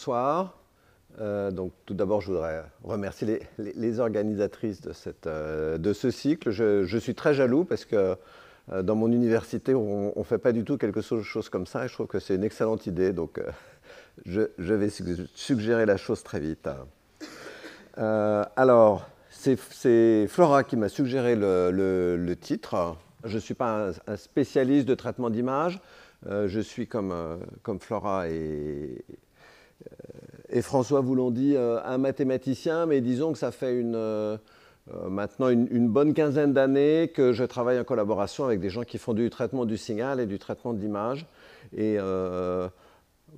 bonsoir. Euh, donc, tout d'abord, je voudrais remercier les, organisatrices euh, de, ce cycle. Je, suis très jaloux parce que dans mon université, on ne fait pas du tout quelque chose comme ça et je trouve que c'est une excellente idée. Donc, je, vais suggérer la chose très vite. alors, c'est Flora qui m'a suggéré le, titre. Je ne suis pas un, spécialiste de traitement d'image. je suis comme, comme Flora et, et François vous l'ont dit, euh, un mathématicien, mais disons que ça fait une, euh, euh, maintenant une, bonne quinzaine d'années que je travaille en collaboration avec des gens qui font du traitement du signal et du traitement de l'image. Et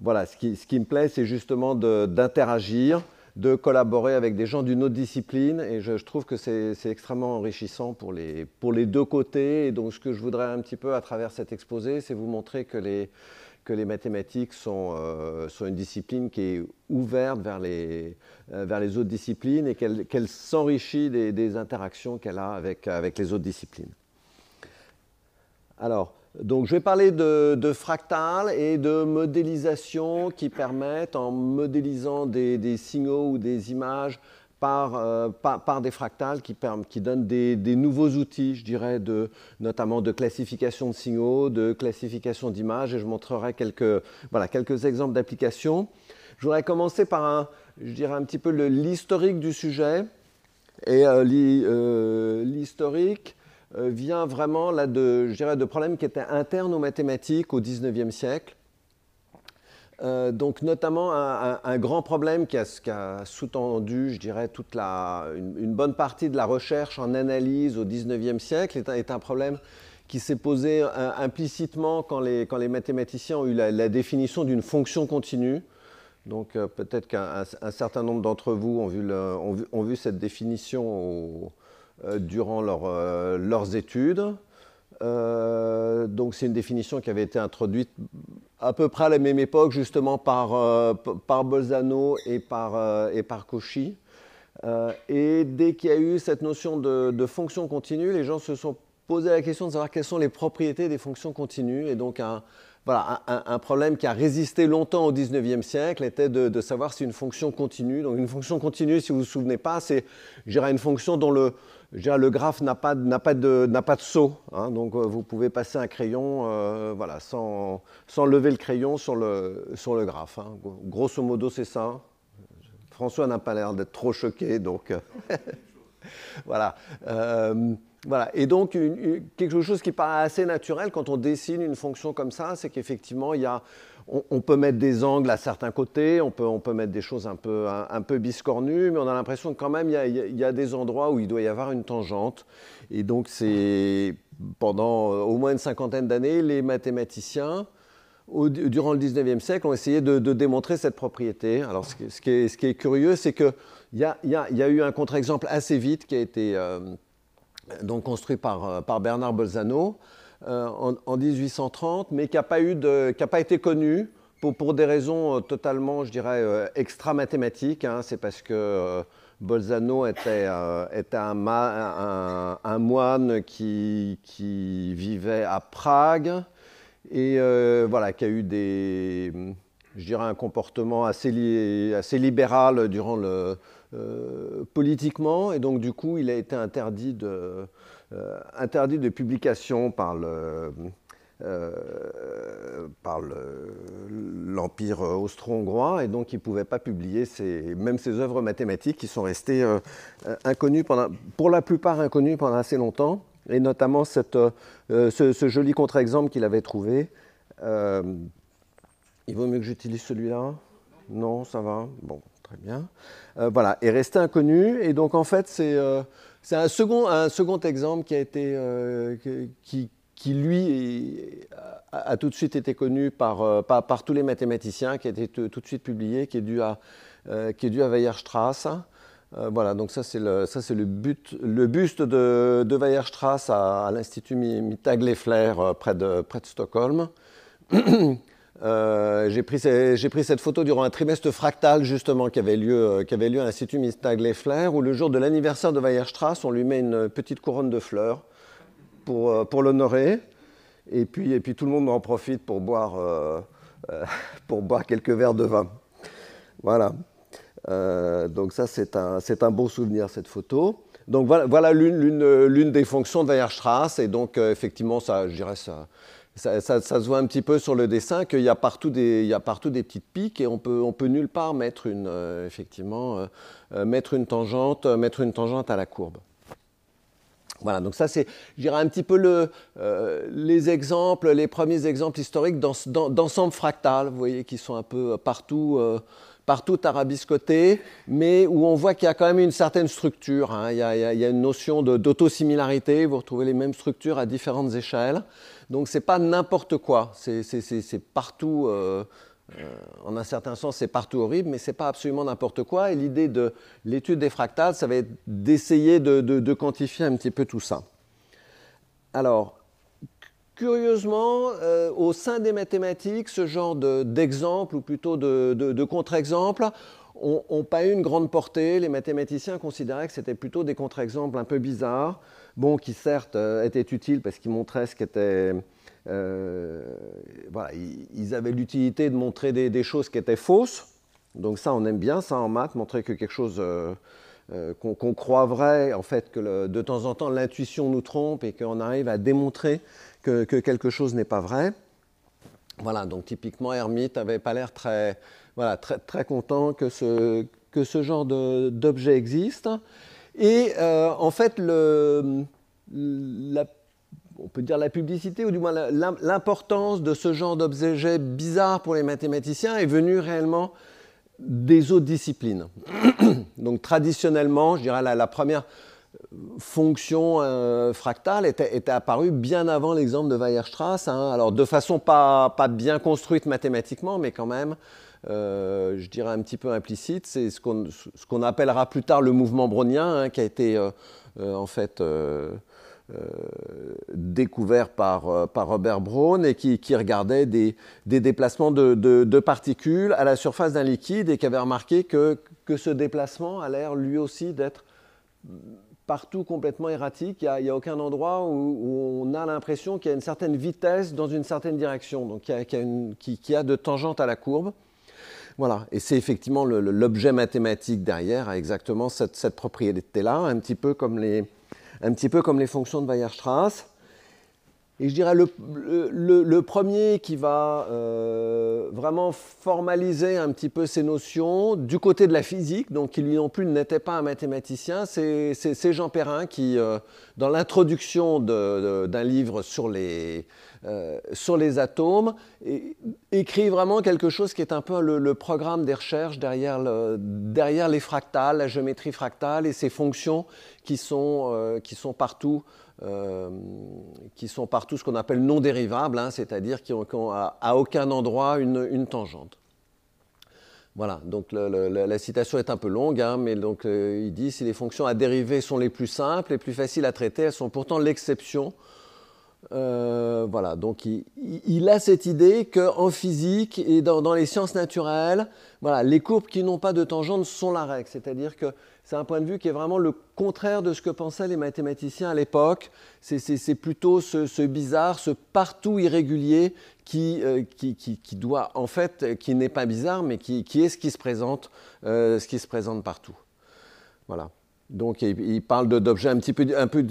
voilà, ce qui, me plaît, c'est justement d'interagir, de, collaborer avec des gens d'une autre discipline. Et je, je trouve que c'est extrêmement enrichissant pour les, pour les deux côtés. Et donc, ce que je voudrais un petit peu à travers cet exposé, c'est vous montrer que les que les mathématiques sont, euh, sont, une discipline qui est ouverte vers les, euh, autres disciplines et qu'elle s'enrichit des, interactions qu'elle a avec, les autres disciplines. Alors, donc je vais parler de, fractales et de modélisation qui permettent, en modélisant des signaux ou des images, euh, par, des fractales qui, donnent des, nouveaux outils, je dirais, notamment de classification de signaux, de classification d'images, et je montrerai quelques, exemples d'applications. Je voudrais commencer par un, je dirais un petit peu l'historique du sujet. Et euh, euh, l'historique vient vraiment là de, de problèmes qui étaient internes aux mathématiques au XIXe siècle euh, donc notamment un, grand problème qui a, sous-tendu, je dirais, toute la, une, bonne partie de la recherche en analyse au XIXe siècle est un, problème qui s'est posé euh, implicitement quand les, quand les, mathématiciens ont eu la, définition d'une fonction continue. Donc euh, peut-être qu'un certain nombre d'entre vous ont vu, cette définition durant leur, leurs études. Donc c'est une définition qui avait été introduite à peu près à la même époque, justement, par, euh, par Bolzano et par, euh, et par Cauchy. Euh, et dès qu'il y a eu cette notion de, fonction continue, les gens se sont posé la question de savoir quelles sont les propriétés des fonctions continues. Et donc, un, voilà, un, problème qui a résisté longtemps au 19e siècle était de, de, savoir si une fonction continue. Donc, une fonction continue, si vous ne vous souvenez pas, c'est une fonction dont le, le graphe n'a pas, de, pas hein. donc euh, vous pouvez passer un crayon euh, voilà, sans, lever le crayon sur le, graphe. Hein. Grosso modo, c'est ça. François n'a pas l'air d'être trop choqué, donc euh, voilà. voilà. Et donc, quelque chose qui paraît assez naturel quand on dessine une fonction comme ça, c'est qu'effectivement, il y a on, peut mettre des angles à certains côtés, on peut, on peut mettre des choses un peu, un, peu biscornues, mais on a l'impression que quand même, il y, a, des endroits où il doit y avoir une tangente. Et donc, c'est pendant euh, au moins une cinquantaine d'années, les mathématiciens, durant le 19e siècle, ont essayé de, démontrer cette propriété. Alors, ce, qui, est, ce qui est, curieux, c'est qu'il y a, y, a, eu un contre-exemple assez vite qui a été euh, donc construit par, euh, par Bernard Bolzano. Euh, en, 1830, mais qui n'a pas, pas, été connu pour, des raisons euh, totalement, je dirais, euh, extra-mathématiques. Hein. C'est parce que Bolzano était, un, moine qui, vivait à Prague et voilà, qui a eu je dirais, un comportement assez, libéral durant le, politiquement, et donc du coup, il a été interdit de, interdit de publication par le, euh, par l'Empire austro-hongrois, et donc il ne pouvait pas publier même ses œuvres mathématiques qui sont restées euh, inconnues, pour la plupart inconnues pendant assez longtemps, et notamment cette, ce, joli contre-exemple qu'il avait trouvé. il vaut mieux que j'utilise celui-là? Non, ça va? Bon, très bien. voilà, est resté inconnu, et donc en fait c'est c'est un second, un second exemple qui a été, euh, qui, qui, lui a, tout de suite été connu par, euh, par, par, tous les mathématiciens, qui a été tout de suite publié, qui est dû à, euh, qui est dû à Weierstrass. voilà, donc ça c'est le, ça le, but, le buste de, de Weierstrass à, à l'Institut Mittag-Leffler près de, près de Stockholm. Euh, j'ai pris, cette photo durant un trimestre fractal justement qui avait lieu, euh, à l'Institut Mistag-Leffler où le jour de l'anniversaire de Weierstrass, on lui met une petite couronne de fleurs pour, euh, l'honorer. Et puis, tout le monde en profite pour boire, quelques verres de vin. Voilà. Donc ça, c'est un, un, beau souvenir, cette photo. Donc voilà, l'une des fonctions de Weierstrass. Et donc, effectivement, ça, je dirais, ça, ça, se voit un petit peu sur le dessin qu'il y, a partout des, il y a partout des petites piques et on peut, on peut nulle part mettre une, euh, effectivement, mettre, une tangente, mettre une tangente à la courbe. Voilà, donc ça c'est, je dirais, un petit peu le, les exemples, les premiers exemples historiques d'ensemble fractal, vous voyez, qui sont un peu partout partout arabiscoté, mais où on voit qu'il y a quand même une certaine structure. Hein. Il, y a, une notion d'autosimilarité, vous retrouvez les mêmes structures à différentes échelles. Donc ce n'est pas n'importe quoi, c'est partout, euh, euh, en un certain sens c'est partout horrible, mais ce n'est pas absolument n'importe quoi. Et l'idée de l'étude des fractales, ça va être d'essayer de, quantifier un petit peu tout ça. Alors, Curieusement, euh, au sein des mathématiques, ce genre d'exemples, ou plutôt de, contre-exemples, n'ont pas eu une grande portée. Les mathématiciens considéraient que c'était plutôt des contre-exemples un peu bizarres, bon, qui certes euh, étaient utiles parce qu'ils montraient ce qu'était... Euh, voilà, ils avaient l'utilité de montrer des, choses qui étaient fausses. Donc ça, on aime bien ça en maths, montrer que quelque chose... qu'on croit vrai, en fait, que de temps en temps l'intuition nous trompe et qu'on arrive à démontrer que, quelque chose n'est pas vrai. Voilà, donc typiquement, Hermite n'avait pas l'air très, voilà, très, très content que ce, que ce genre d'objet existe. Et euh, en fait, on peut dire la publicité, ou du moins l'importance de ce genre d'objet bizarre pour les mathématiciens est venue réellement des autres disciplines. Donc traditionnellement, je dirais la, la première fonction euh, fractale était, apparue bien avant l'exemple de Weierstrass. Hein. Alors de façon pas, bien construite mathématiquement, mais quand même, euh, je dirais un petit peu implicite. C'est ce qu'on appellera plus tard le mouvement brownien, hein, qui a été euh, en fait découvert par, Robert Brown et qui, qui regardait des, déplacements de, particules à la surface d'un liquide et qui avait remarqué que, ce déplacement a l'air lui aussi d'être partout complètement erratique. Il n'y a, aucun endroit où, on a l'impression qu'il y a une certaine vitesse dans une certaine direction, donc qui a, a, de tangente à la courbe. Voilà, et c'est effectivement l'objet mathématique derrière a exactement cette, propriété-là, un, petit peu comme les, un petit peu comme les fonctions de Weierstrass. Et je dirais le, le, premier qui va euh, vraiment formaliser un petit peu ces notions du côté de la physique, donc qui lui non plus n'était pas un mathématicien, c'est Jean Perrin qui, euh, dans l'introduction d'un livre sur les, euh, sur les atomes, écrit vraiment quelque chose qui est un peu le, programme des recherches derrière, derrière, les fractales, la géométrie fractale et ces fonctions qui sont, qui sont partout euh, qui sont partout ce qu'on appelle non dérivables, hein, c'est-à-dire qui n'ont à, aucun endroit une, tangente. Voilà, donc la citation est un peu longue, hein, mais donc, euh, il dit si les fonctions à dériver sont les plus simples, les plus faciles à traiter, elles sont pourtant l'exception. Euh, voilà, donc il, a cette idée qu'en physique et dans, les sciences naturelles, voilà, les courbes qui n'ont pas de tangente sont la règle, c'est-à-dire que c'est un point de vue qui est vraiment le contraire de ce que pensaient les mathématiciens à l'époque. C'est plutôt ce, bizarre, ce partout irrégulier euh, qui, qui, doit, en fait, qui n'est pas bizarre, mais qui, est ce qui se présente, euh, ce qui se présente partout. Voilà. Donc il, parle d'objets un petit peu, un peu,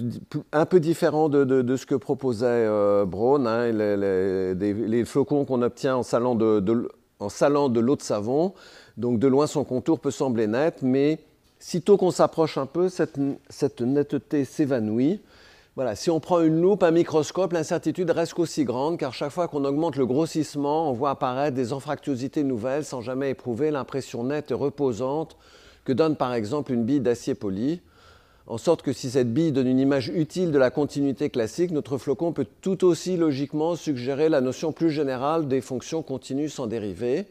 un peu différents de, de, ce que proposait euh, Braun, hein, les, flocons qu'on obtient en salant de, en salant de l'eau de savon. Donc de loin son contour peut sembler net, mais Sitôt qu'on s'approche un peu, cette, netteté s'évanouit. Voilà, si on prend une loupe, un microscope, l'incertitude reste aussi grande, car chaque fois qu'on augmente le grossissement, on voit apparaître des anfractuosités nouvelles sans jamais éprouver l'impression nette et reposante que donne par exemple une bille d'acier poli. En sorte que si cette bille donne une image utile de la continuité classique, notre flocon peut tout aussi logiquement suggérer la notion plus générale des fonctions continues sans dérivées.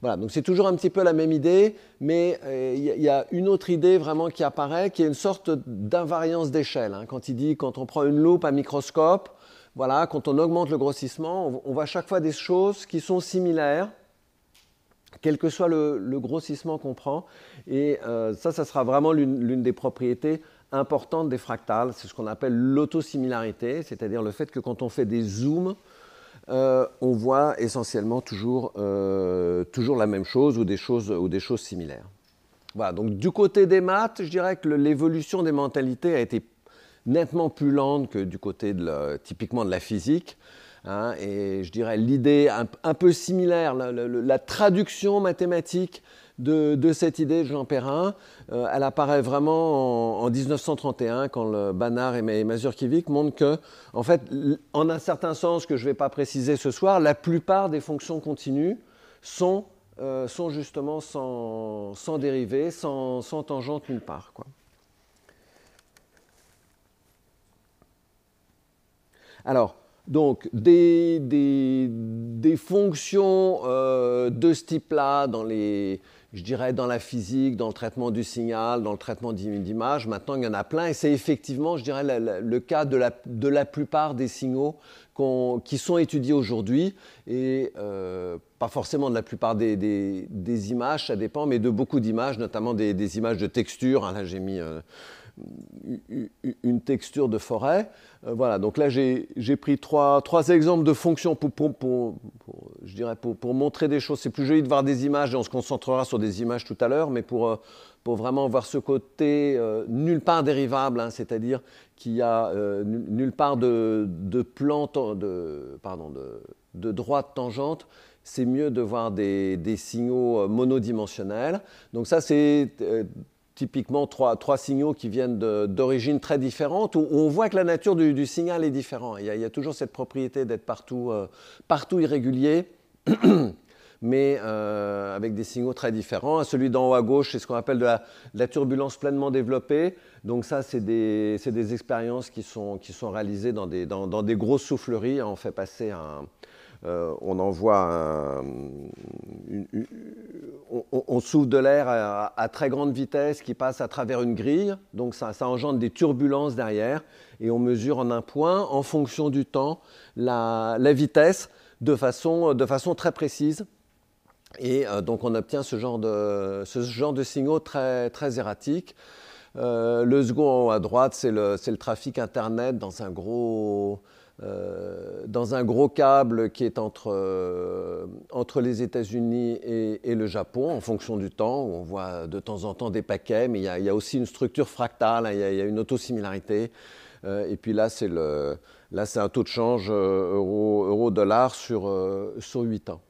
Voilà, donc c'est toujours un petit peu la même idée, mais euh, il y, a une autre idée vraiment qui apparaît, qui est une sorte d'invariance d'échelle. Hein. Quand il dit, quand on prend une loupe, un microscope, voilà, quand on augmente le grossissement, on, voit chaque fois des choses qui sont similaires, quel que soit le, grossissement qu'on prend. Et euh, ça, ça sera vraiment l'une des propriétés importantes des fractales. C'est ce qu'on appelle l'autosimilarité, c'est-à-dire le fait que quand on fait des zooms, on voit essentiellement toujours, toujours la même chose ou des choses, ou des choses similaires. Voilà, donc du côté des maths, je dirais que l'évolution des mentalités a été nettement plus lente que du côté typiquement de la physique. Hein, et je dirais l'idée un, peu similaire, la, traduction mathématique de, cette idée de Jean Perrin, euh, elle apparaît vraiment en, 1931 quand le Banard et Mazurkiewicz montrent que, en fait, en un certain sens que je ne vais pas préciser ce soir, la plupart des fonctions continues sont, euh, sont justement sans, sans dérivée, sans, sans, tangente nulle part. Alors, donc, des, fonctions euh, de ce type-là dans les, je dirais, dans la physique, dans le traitement du signal, dans le traitement d'image, maintenant il y en a plein, et c'est effectivement, je dirais, le, cas de la, plupart des signaux qui sont étudiés aujourd'hui, et euh, pas forcément de la plupart des, des, images, ça dépend, mais de beaucoup d'images, notamment des, images de texture. Hein, là, j'ai mis... Euh, une texture de forêt. Euh, voilà, donc là j'ai pris trois, trois, exemples de fonctions pour, pour, je dirais pour, montrer des choses. C'est plus joli de voir des images et on se concentrera sur des images tout à l'heure, mais pour, euh, vraiment voir ce côté euh, nulle part dérivable, hein, c'est-à-dire qu'il n'y a nulle part de, de de, pardon, de, de droite tangente c'est mieux de voir des, des signaux monodimensionnels. Donc ça, c'est typiquement trois, signaux qui viennent d'origines très différentes, où on voit que la nature du, signal est différente. Il, y, a, toujours cette propriété d'être partout, euh, partout irrégulier, mais euh, avec des signaux très différents. Celui d'en haut à gauche, c'est ce qu'on appelle de la, turbulence pleinement développée. Donc ça, c'est des, des, expériences qui sont, qui sont réalisées dans des, dans des grosses souffleries. On fait passer un euh, on envoie on, souffle de l'air à, très grande vitesse qui passe à travers une grille, donc ça, engendre des turbulences derrière, et on mesure en un point, en fonction du temps, la, vitesse de façon, très précise. Et euh, donc on obtient ce genre de, signaux très, erratiques. Euh, le second à droite, c'est le, trafic Internet dans un gros, euh, dans un gros câble qui est entre, euh, entre les États-Unis et, le Japon, en fonction du temps, où on voit de temps en temps des paquets, mais il y a, aussi une structure fractale, hein, il, y a, une autosimilarité. Euh, et puis là, c'est un taux de change euro-dollar sur, sur 8 ans.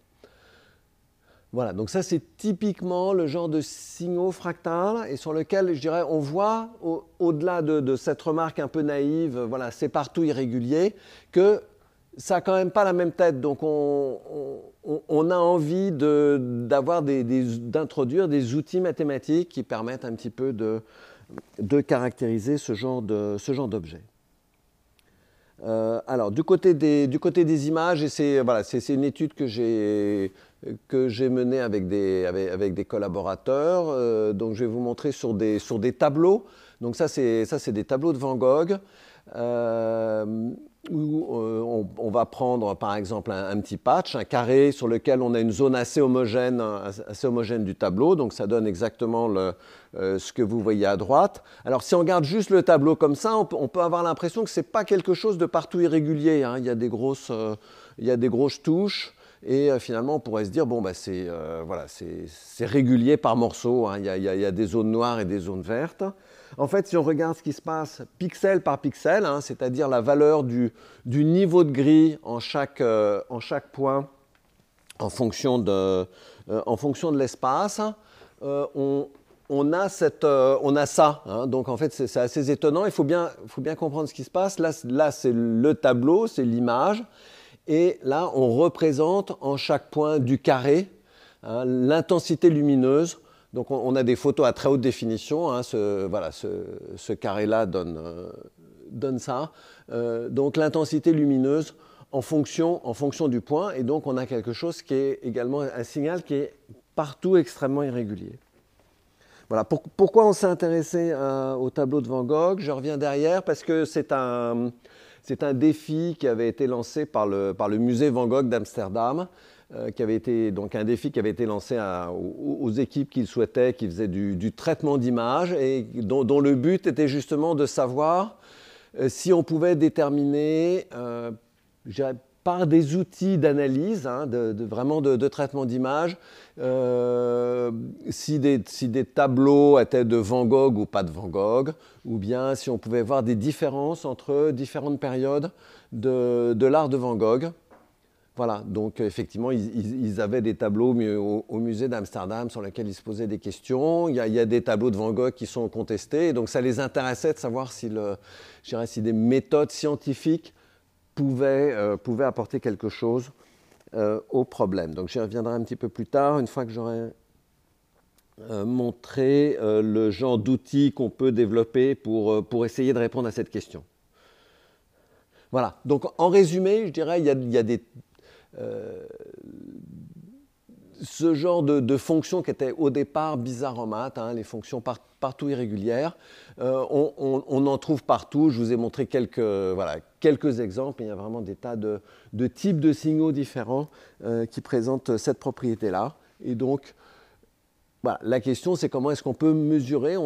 Voilà, donc ça c'est typiquement le genre de signaux fractals et sur lequel je dirais on voit au-delà de, cette remarque un peu naïve, voilà, c'est partout irrégulier, que ça n'a quand même pas la même tête. Donc on, a envie d'introduire des, outils mathématiques qui permettent un petit peu de, caractériser ce genre d'objet. Euh, alors, du côté, des, du côté des images, c'est voilà, une étude que j'ai que j'ai menée avec des, avec, des collaborateurs. Euh, donc, je vais vous montrer sur des, sur des tableaux. Donc, ça, c'est des tableaux de Van Gogh. Euh, où euh, on, va prendre par exemple un, petit patch, un carré sur lequel on a une zone assez homogène, assez homogène du tableau, donc ça donne exactement le, ce que vous voyez à droite. Alors si on regarde juste le tableau comme ça, on peut, avoir l'impression que ce n'est pas quelque chose de partout irrégulier. Hein. Il, y a des grosses, il y a des grosses touches. Et finalement, on pourrait se dire, bon, bah, c'est voilà, régulier par morceau. Hein. Il, y a, il, y a, des zones noires et des zones vertes. En fait, si on regarde ce qui se passe pixel par pixel, hein, c'est-à-dire la valeur du, niveau de gris en chaque, euh, point en fonction de, euh, l'espace, euh, on, a ça. Hein. donc en fait, c'est assez étonnant. Il faut bien, comprendre ce qui se passe. Là, c'est le tableau, c'est l'image. Et là, on représente en chaque point du carré hein, l'intensité lumineuse donc on, a des photos à très haute définition. Hein, ce, voilà, ce, carré-là donne, euh, ça. Euh, donc l'intensité lumineuse en fonction, en fonction du point. Et donc on a quelque chose qui est également un signal qui est partout extrêmement irrégulier. Voilà. pourquoi on s'est intéressé euh, au tableau de Van Gogh? Je reviens derrière parce que c'est un, c'est un défi qui avait été lancé par le, musée Van Gogh d'Amsterdam. Euh, qui avait été donc un défi qui avait été lancé aux, équipes qui le souhaitaient, qui faisaient du, traitement d'images et dont, le but était justement de savoir euh, si on pouvait déterminer, euh, par des outils d'analyse, hein, vraiment de, traitement d'image, si, des, si, des, tableaux étaient de Van Gogh ou pas de Van Gogh, ou bien si on pouvait voir des différences entre différentes périodes de, l'art de Van Gogh. Voilà, donc effectivement, ils, avaient des tableaux au, musée d'Amsterdam sur lesquels ils se posaient des questions. Il y, a, des tableaux de Van Gogh qui sont contestés, donc ça les intéressait de savoir si, si des méthodes scientifiques euh, apporter quelque chose euh, au problème. Donc j'y reviendrai un petit peu plus tard, une fois que j'aurai euh, montré le genre d'outils qu'on peut développer pour, essayer de répondre à cette question. Voilà, donc en résumé, je dirais, il y a, des, ce genre de, fonctions qui étaient au départ bizarres en maths, hein, les fonctions partout irrégulières, euh, on, en trouve partout. Je vous ai montré quelques, voilà, quelques exemples. Il y a vraiment des tas de, types de signaux différents euh, qui présentent cette propriété-là. Et donc, voilà, la question, c'est comment est-ce qu'on peut mesurer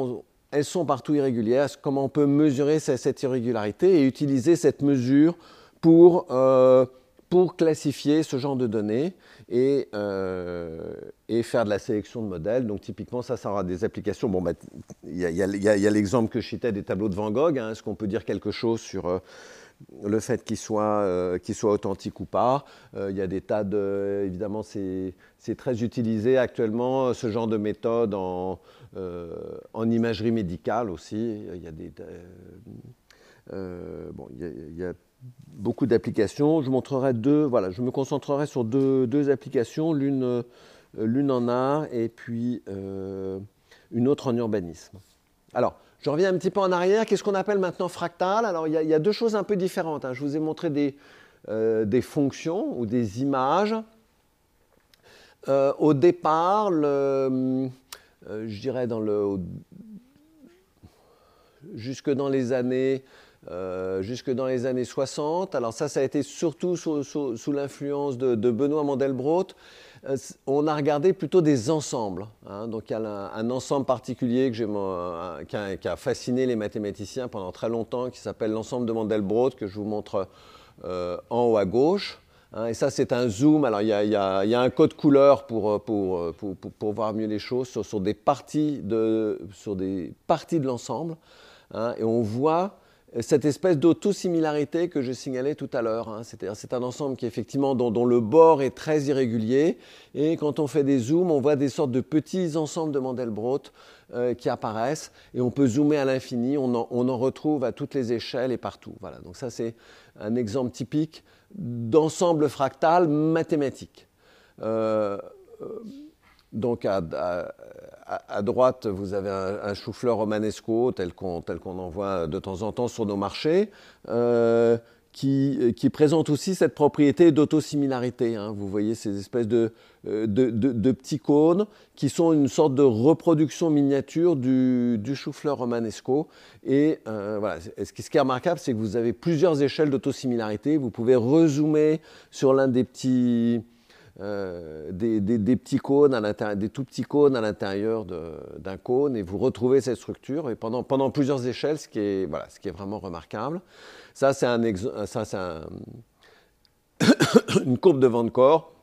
elles sont partout irrégulières. Comment on peut mesurer cette irrégularité et utiliser cette mesure pour, euh, pour classifier ce genre de données et, euh, et, faire de la sélection de modèles. Donc typiquement, ça, ça aura des applications. Bon, bah, il y a, l'exemple que je citais des tableaux de Van Gogh. Hein. Est-ce qu'on peut dire quelque chose sur... le fait qu'il soit, soit, authentique ou pas. il y a des tas de... Évidemment, c'est très utilisé actuellement, ce genre de méthode en, euh, en imagerie médicale aussi, il y a, des, euh, bon, il y a, beaucoup d'applications. Je montrerai deux, voilà, je me concentrerai sur deux, deux applications, l'une, euh, l'une en art et puis une autre en urbanisme. Alors, je reviens un petit peu en arrière. Qu'est-ce qu'on appelle maintenant fractal? Alors, il y, a, deux choses un peu différentes. Hein. Je vous ai montré des, des fonctions ou des images. au départ, euh, je dirais, dans le, jusque dans les années euh, jusque dans les années 60. Alors ça, ça a été surtout sous, l'influence de, Benoît Mandelbrot. Euh, on a regardé plutôt des ensembles. Hein. Donc il y a un, ensemble particulier que qui, a, fasciné les mathématiciens pendant très longtemps, qui s'appelle l'ensemble de Mandelbrot, que je vous montre en haut à gauche. Hein, et ça, c'est un zoom. Alors, il y, a, un code couleur pour, voir mieux les choses sur, des, parties de, sur des parties de l'ensemble. Hein, et on voit cette espèce d'autosimilarité que je signalais tout à l'heure. Hein. C'est un ensemble qui, effectivement, dont, le bord est très irrégulier. Et quand on fait des zooms, on voit des sortes de petits ensembles de Mandelbrot euh, qui apparaissent. Et on peut zoomer à l'infini. On en, on en retrouve à toutes les échelles et partout. Voilà. Donc, ça, c'est un exemple typique d'ensemble fractal mathématique. Euh, euh, donc à, droite, vous avez un, chou-fleur romanesco tel qu'on en voit de temps en temps sur nos marchés. Euh, qui, présente aussi cette propriété d'autosimilarité. Hein. Vous voyez ces espèces de, euh, de, petits cônes qui sont une sorte de reproduction miniature du, du chou-fleur romanesco. Et euh, ce qui est remarquable, c'est que vous avez plusieurs échelles d'autosimilarité. Vous pouvez rezoomer sur l'un des petits, euh, des, petits cônes, à des tout petits cônes à l'intérieur d'un cône, et vous retrouvez cette structure et pendant, plusieurs échelles, ce qui est, voilà, ce qui est vraiment remarquable. Ça, c'est un, une courbe de vent de corps.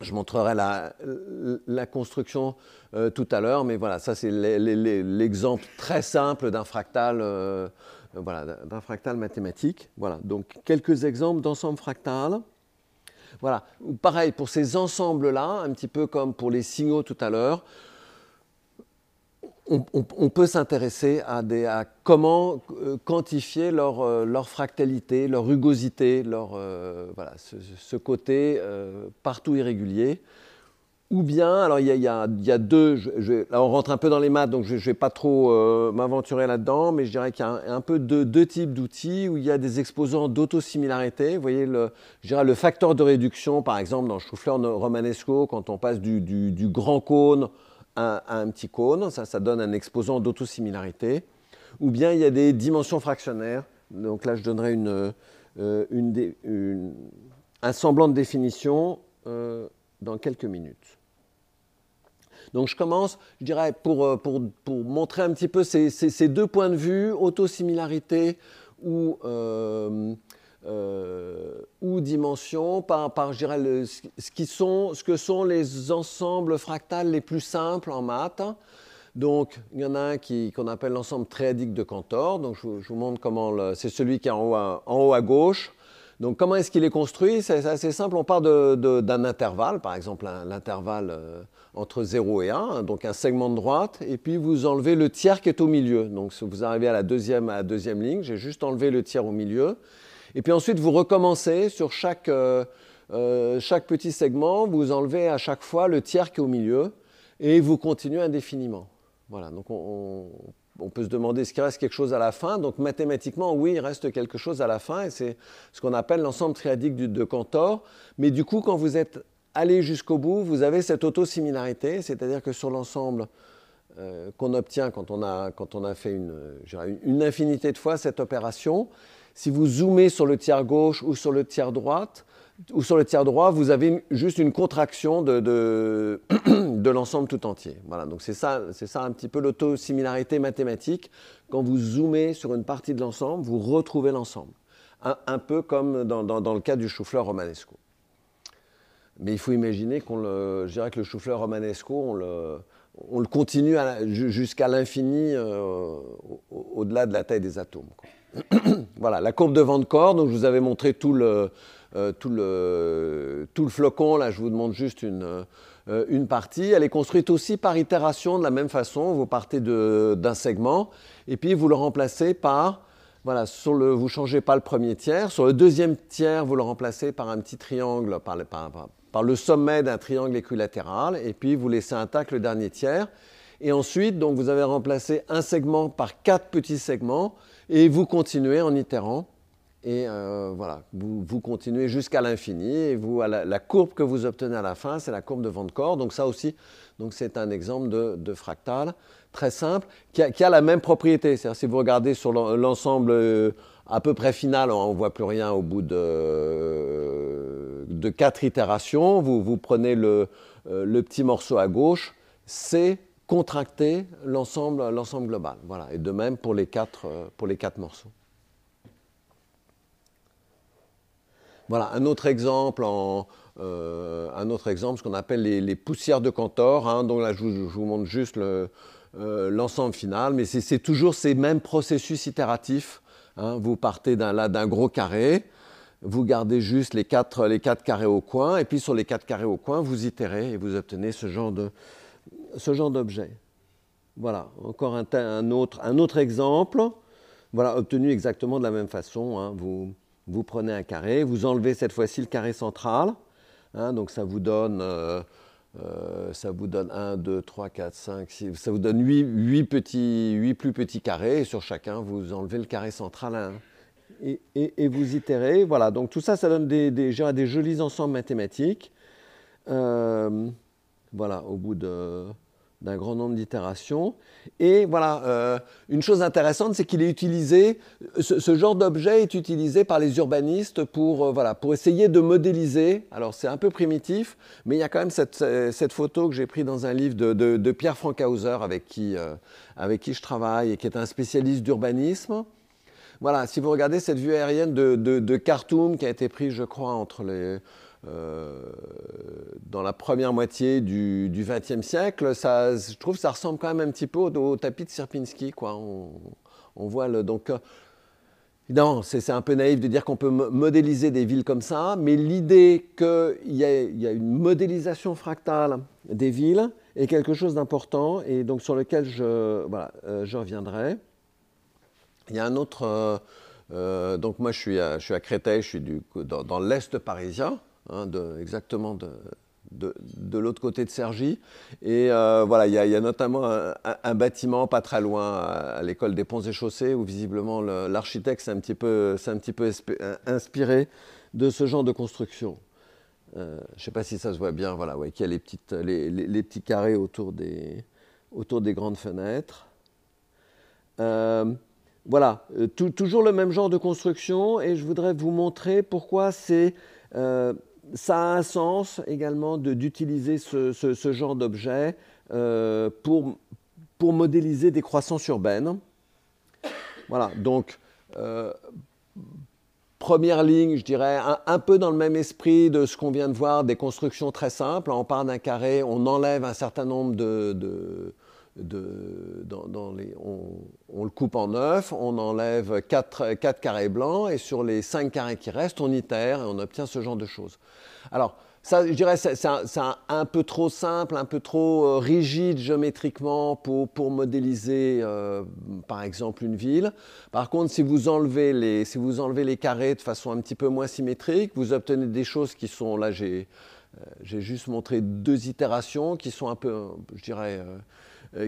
Je montrerai la, construction euh, tout à l'heure, mais voilà, ça c'est l'exemple très simple d'un fractal, euh, d'un fractal mathématique. Voilà, donc quelques exemples d'ensemble fractal. Voilà, pareil pour ces ensembles-là, un petit peu comme pour les signaux tout à l'heure, on, peut s'intéresser à, comment euh, quantifier euh, leur, fractalité, leur rugosité, leur, euh, ce, côté partout irrégulier. Ou bien, alors il y, a, deux, là on rentre un peu dans les maths, donc je ne vais pas trop m'aventurer là-dedans, mais je dirais qu'il y a un, peu de, deux types d'outils où il y a des exposants d'autosimilarité. Vous voyez, le, je dirais le facteur de réduction, par exemple, dans Chou-fleur romanesco, quand on passe du, grand cône un petit cône, ça, donne un exposant d'autosimilarité. Ou bien il y a des dimensions fractionnaires. Donc là, je donnerai euh, un semblant de définition euh, dans quelques minutes. Donc je commence, je dirais, pour, euh, pour, pour montrer un petit peu ces, ces, deux points de vue, autosimilarité ou ou dimension par, par je dirais, ce, qui sont, ce que sont les ensembles fractales les plus simples en maths. Donc, il y en a un qu'on appelle l'ensemble triadique de Cantor. Donc, je, vous montre comment c'est celui qui est en haut en haut à gauche. Donc comment est-ce qu'il est construit? C'est assez simple, on part d'un intervalle, par exemple l'intervalle euh, entre 0 et 1, donc un segment de droite, et puis vous enlevez le tiers qui est au milieu. Donc vous arrivez à la deuxième, à deuxième ligne, j'ai juste enlevé le tiers au milieu. Et puis ensuite vous recommencez sur chaque, euh, euh, chaque petit segment, vous enlevez à chaque fois le tiers qui est au milieu, et vous continuez indéfiniment. Voilà, donc on, peut se demander est-ce qu'il reste quelque chose à la fin. Donc mathématiquement, oui, il reste quelque chose à la fin, et c'est ce qu'on appelle l'ensemble triadique de Cantor. Mais du coup, quand vous êtes allé jusqu'au bout, vous avez cette auto-similarité, c'est-à-dire que sur l'ensemble euh, qu'on obtient quand on, a, quand on a fait une, une infinité de fois cette opération, si vous zoomez sur le tiers gauche ou sur le tiers droite, ou sur le tiers droit, vous avez juste une contraction de, de, l'ensemble tout entier. Voilà, donc c'est ça, c'est ça un petit peu l'auto-similarité mathématique. Quand vous zoomez sur une partie de l'ensemble, vous retrouvez l'ensemble. Un, peu comme dans, dans, le cas du chou-fleur romanesco. Mais il faut imaginer qu'on le, je que le chou-fleur romanesco, on le, on le continue jusqu'à l'infini euh, au-delà de la taille des atomes. voilà, la courbe de de corps, donc je vous avais montré tout le, euh, tout, le, tout, le, flocon. Là, je vous demande juste une, euh, une partie. Elle est construite aussi par itération de la même façon. Vous partez d'un segment et puis vous le remplacez par, voilà, sur le, vous ne changez pas le premier tiers. Sur le deuxième tiers, vous le remplacez par un petit triangle, par par, par le sommet d'un triangle équilatéral. Et puis vous laissez intact le dernier tiers. Et ensuite, donc, vous avez remplacé un segment par quatre petits segments et vous continuez en itérant et euh, voilà, vous, continuez jusqu'à l'infini. Et vous, la, courbe que vous obtenez à la fin, c'est la courbe de de corps. Donc ça aussi, donc c'est un exemple de, fractal très simple qui a, la même propriété. C'est-à-dire si vous regardez sur l'ensemble euh, à peu près final, on ne voit plus rien au bout de, quatre itérations. Vous, prenez le, euh, le, petit morceau à gauche, c'est contracter l'ensemble global. Voilà. Et de même pour les quatre, quatre morceaux. Voilà, un autre exemple, euh, un autre exemple ce qu'on appelle les, poussières de Cantor. Hein. donc là, je vous, montre juste euh, l'ensemble final, mais c'est toujours ces mêmes processus itératifs. Hein. vous partez d'un gros carré, vous gardez juste les quatre, carrés au coin, et puis sur les quatre carrés au coin, vous itérez et vous obtenez ce genre d'objet. Voilà, encore un, autre, exemple. Voilà, obtenu exactement de la même façon. Hein. vous, vous prenez un carré, vous enlevez cette fois-ci le carré central, hein, donc ça vous donne, euh, euh, ça vous donne 1, 2, 3, 4, 5, 6, ça vous donne 8, petits, 8 plus petits carrés, et sur chacun, vous enlevez le carré central et, et, vous itérez. Voilà, donc tout ça, ça donne des, des, des jolis ensembles mathématiques. Euh, voilà, au bout de d'un grand nombre d'itérations. Et voilà, euh, une chose intéressante, c'est qu'il est utilisé, ce, genre d'objet est utilisé par les urbanistes pour, euh, voilà, pour essayer de modéliser. Alors c'est un peu primitif, mais il y a quand même cette, cette photo que j'ai prise dans un livre de, de, Pierre Frankhauser avec qui, euh, avec qui je travaille et qui est un spécialiste d'urbanisme. Voilà, si vous regardez cette vue aérienne de, de, Khartoum qui a été prise, je crois, entre les dans la première moitié du XXe siècle, ça, je trouve que ça ressemble quand même un petit peu au, tapis de Sierpinski. Quoi. On, voit le, donc, euh, évidemment, c'est un peu naïf de dire qu'on peut modéliser des villes comme ça, mais l'idée qu'il y, a une modélisation fractale des villes est quelque chose d'important et donc sur lequel je, euh, reviendrai. Il y a un autre. donc moi, je suis à, Créteil, je suis dans l'est parisien. Hein, exactement de, de, l'autre côté de Cergy. Et euh, voilà, il y, a notamment un, bâtiment pas très loin à, l'école des ponts et chaussées où visiblement l'architecte s'est un petit peu, un petit peu inspiré de ce genre de construction. Euh, je ne sais pas si ça se voit bien, voilà, ouais, qu'il y a les, petites, les, les, petits carrés autour des, autour des grandes fenêtres. Euh, voilà, toujours le même genre de construction et je voudrais vous montrer pourquoi c'est ça a un sens également d'utiliser ce, genre d'objet euh, pour, pour, modéliser des croissances urbaines. Voilà, donc euh, première ligne, je dirais, un, peu dans le même esprit de ce qu'on vient de voir, des constructions très simples. On part d'un carré, on enlève un certain nombre de... on, le coupe en neuf, on enlève quatre, quatre carrés blancs et sur les cinq carrés qui restent, on itère et on obtient ce genre de choses. Alors, ça, je dirais, c'est un, peu trop simple, un peu trop euh, rigide géométriquement pour, modéliser, euh, par exemple, une ville. Par contre, si vous, enlevez les, carrés de façon un petit peu moins symétrique, vous obtenez des choses qui sont, là, j'ai euh, juste montré deux itérations qui sont un peu, je dirais,